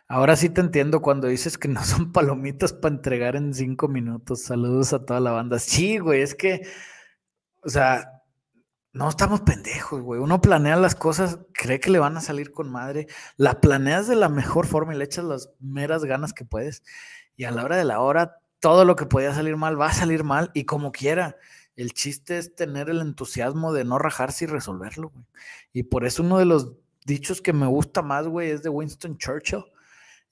Ahora sí te entiendo cuando dices que no son palomitas para entregar en cinco minutos. Saludos a toda la banda. Sí, güey, es que, o sea, no estamos pendejos, güey. Uno planea las cosas, cree que le van a salir con madre. La planeas de la mejor forma y le echas las meras ganas que puedes. Y a la hora de la hora, todo lo que podía salir mal va a salir mal y como quiera. El chiste es tener el entusiasmo de no rajarse y resolverlo, güey. Y por eso uno de los dichos que me gusta más, güey, es de Winston Churchill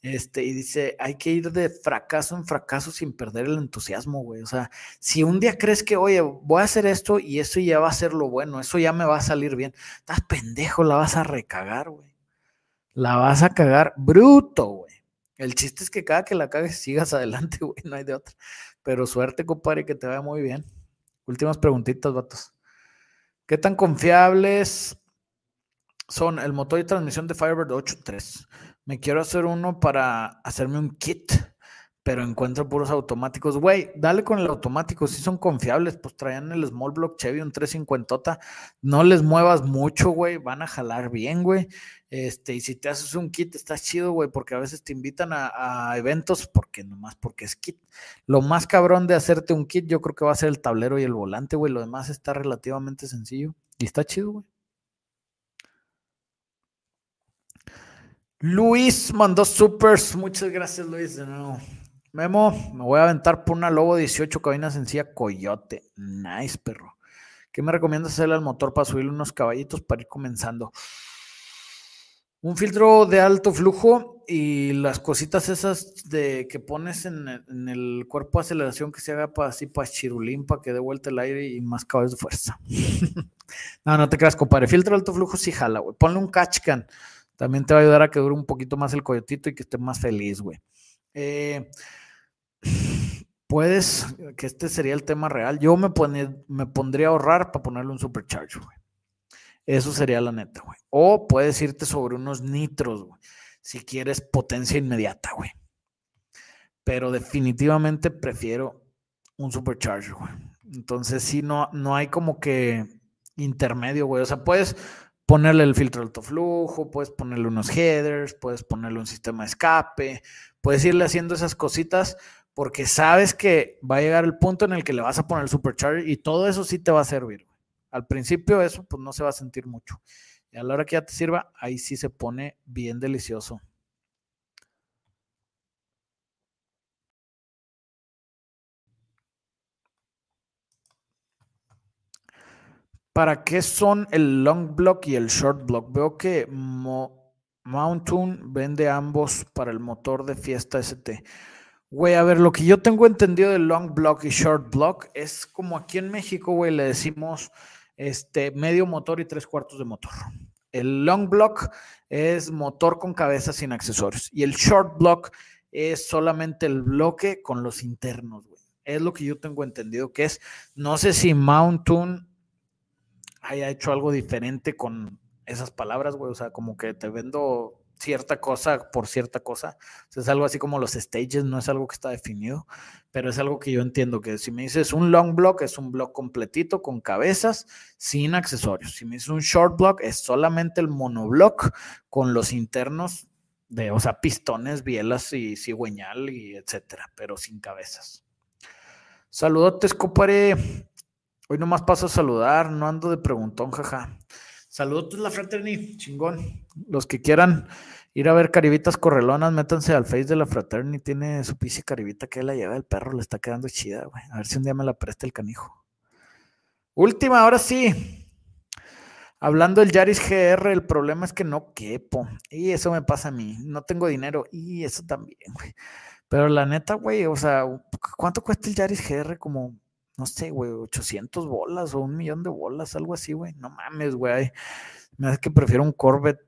este, y dice, hay que ir de fracaso en fracaso sin perder el entusiasmo, güey. O sea, si un día crees que, oye, voy a hacer esto y eso ya va a ser lo bueno, eso ya me va a salir bien, estás pendejo, la vas a recagar, güey. La vas a cagar bruto, güey. El chiste es que cada que la cagues sigas adelante, güey, no hay de otra. Pero suerte, compadre, que te vaya muy bien. Últimas preguntitas, vatos. ¿Qué tan confiables son el motor y transmisión de Firebird 8.3? me quiero hacer uno para hacerme un kit, pero encuentro puros automáticos. Güey, dale con el automático, si son confiables, pues traían el Small Block Chevy, un 350, no les muevas mucho, güey, van a jalar bien, güey. Este, y si te haces un kit, está chido, güey, porque a veces te invitan a, eventos, porque nomás porque es kit. Lo más cabrón de hacerte un kit, yo creo que va a ser el tablero y el volante, güey. Lo demás está relativamente sencillo y está chido, güey. Luis mandó supers. Muchas gracias, Luis, de nuevo. Memo, me voy a aventar por una Lobo 18 cabina sencilla Coyote. Nice, perro. ¿Qué me recomiendas hacerle al motor para subirle unos caballitos para ir comenzando? Un filtro de alto flujo y las cositas esas de que pones en, el cuerpo de aceleración que se haga para así para chirulín, para que dé vuelta el aire y más caballos de fuerza. no, no te creas, compadre. Filtro de alto flujo sí jala, güey. Ponle un catch can también te va a ayudar a que dure un poquito más el coyotito y que esté más feliz, güey. Eh, puedes, que este sería el tema real. Yo me, me pondría a ahorrar para ponerle un supercharge, güey. Eso sería la neta, güey. O puedes irte sobre unos nitros, güey. Si quieres potencia inmediata, güey. Pero definitivamente prefiero un supercharger, güey. Entonces, sí, no, no hay como que intermedio, güey. O sea, puedes ponerle el filtro de alto flujo, puedes ponerle unos headers, puedes ponerle un sistema de escape, puedes irle haciendo esas cositas porque sabes que va a llegar el punto en el que le vas a poner el supercharger y todo eso sí te va a servir. Al principio eso pues no se va a sentir mucho. Y a la hora que ya te sirva, ahí sí se pone bien delicioso. ¿Para qué son el long block y el short block? Veo que Mountain vende ambos para el motor de Fiesta ST. Güey, a ver, lo que yo tengo entendido del long block y short block es como aquí en México, güey, le decimos este medio motor y tres cuartos de motor. El long block es motor con cabeza sin accesorios y el short block es solamente el bloque con los internos, güey. Es lo que yo tengo entendido que es. No sé si Mountain haya hecho algo diferente con esas palabras, güey. O sea, como que te vendo cierta cosa por cierta cosa. es algo así como los stages, no es algo que está definido, pero es algo que yo entiendo que si me dices un long block, es un block completito con cabezas, sin accesorios. Si me dices un short block, es solamente el monoblock con los internos de, o sea, pistones, bielas y cigüeñal y etcétera, pero sin cabezas. Saludotes, copare. Hoy nomás paso a saludar, no ando de preguntón, jaja. Saludos la Fraternity, chingón. Los que quieran ir a ver caribitas correlonas, métanse al face de la Fraternity. Tiene su pisi caribita que la lleva el perro, le está quedando chida, güey. A ver si un día me la presta el canijo. Última, ahora sí. Hablando del Yaris GR, el problema es que no quepo. Y eso me pasa a mí. No tengo dinero. Y eso también, güey. Pero la neta, güey, o sea, ¿cuánto cuesta el Yaris GR? Como no sé, güey, 800 bolas o un millón de bolas, algo así, güey. No mames, güey. Me hace que prefiero un Corvette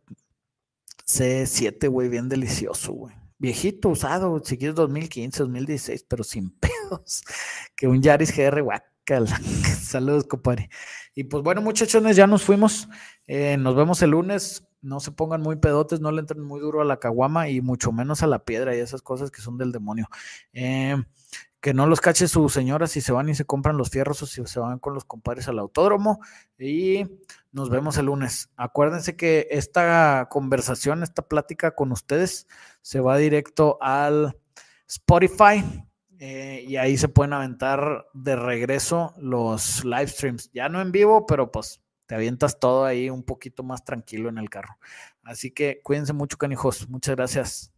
C7, güey, bien delicioso, güey. Viejito, usado, si quieres 2015, 2016, pero sin pedos. Que un Yaris GR, guacala. Saludos, compadre. Y pues bueno, muchachones, ya nos fuimos. Eh, nos vemos el lunes. No se pongan muy pedotes, no le entren muy duro a la caguama y mucho menos a la piedra y esas cosas que son del demonio. Eh, que no los cache su señora si se van y se compran los fierros o si se van con los compadres al autódromo. Y nos vemos el lunes. Acuérdense que esta conversación, esta plática con ustedes se va directo al Spotify. Eh, y ahí se pueden aventar de regreso los live streams. Ya no en vivo, pero pues te avientas todo ahí un poquito más tranquilo en el carro. Así que cuídense mucho, canijos. Muchas gracias.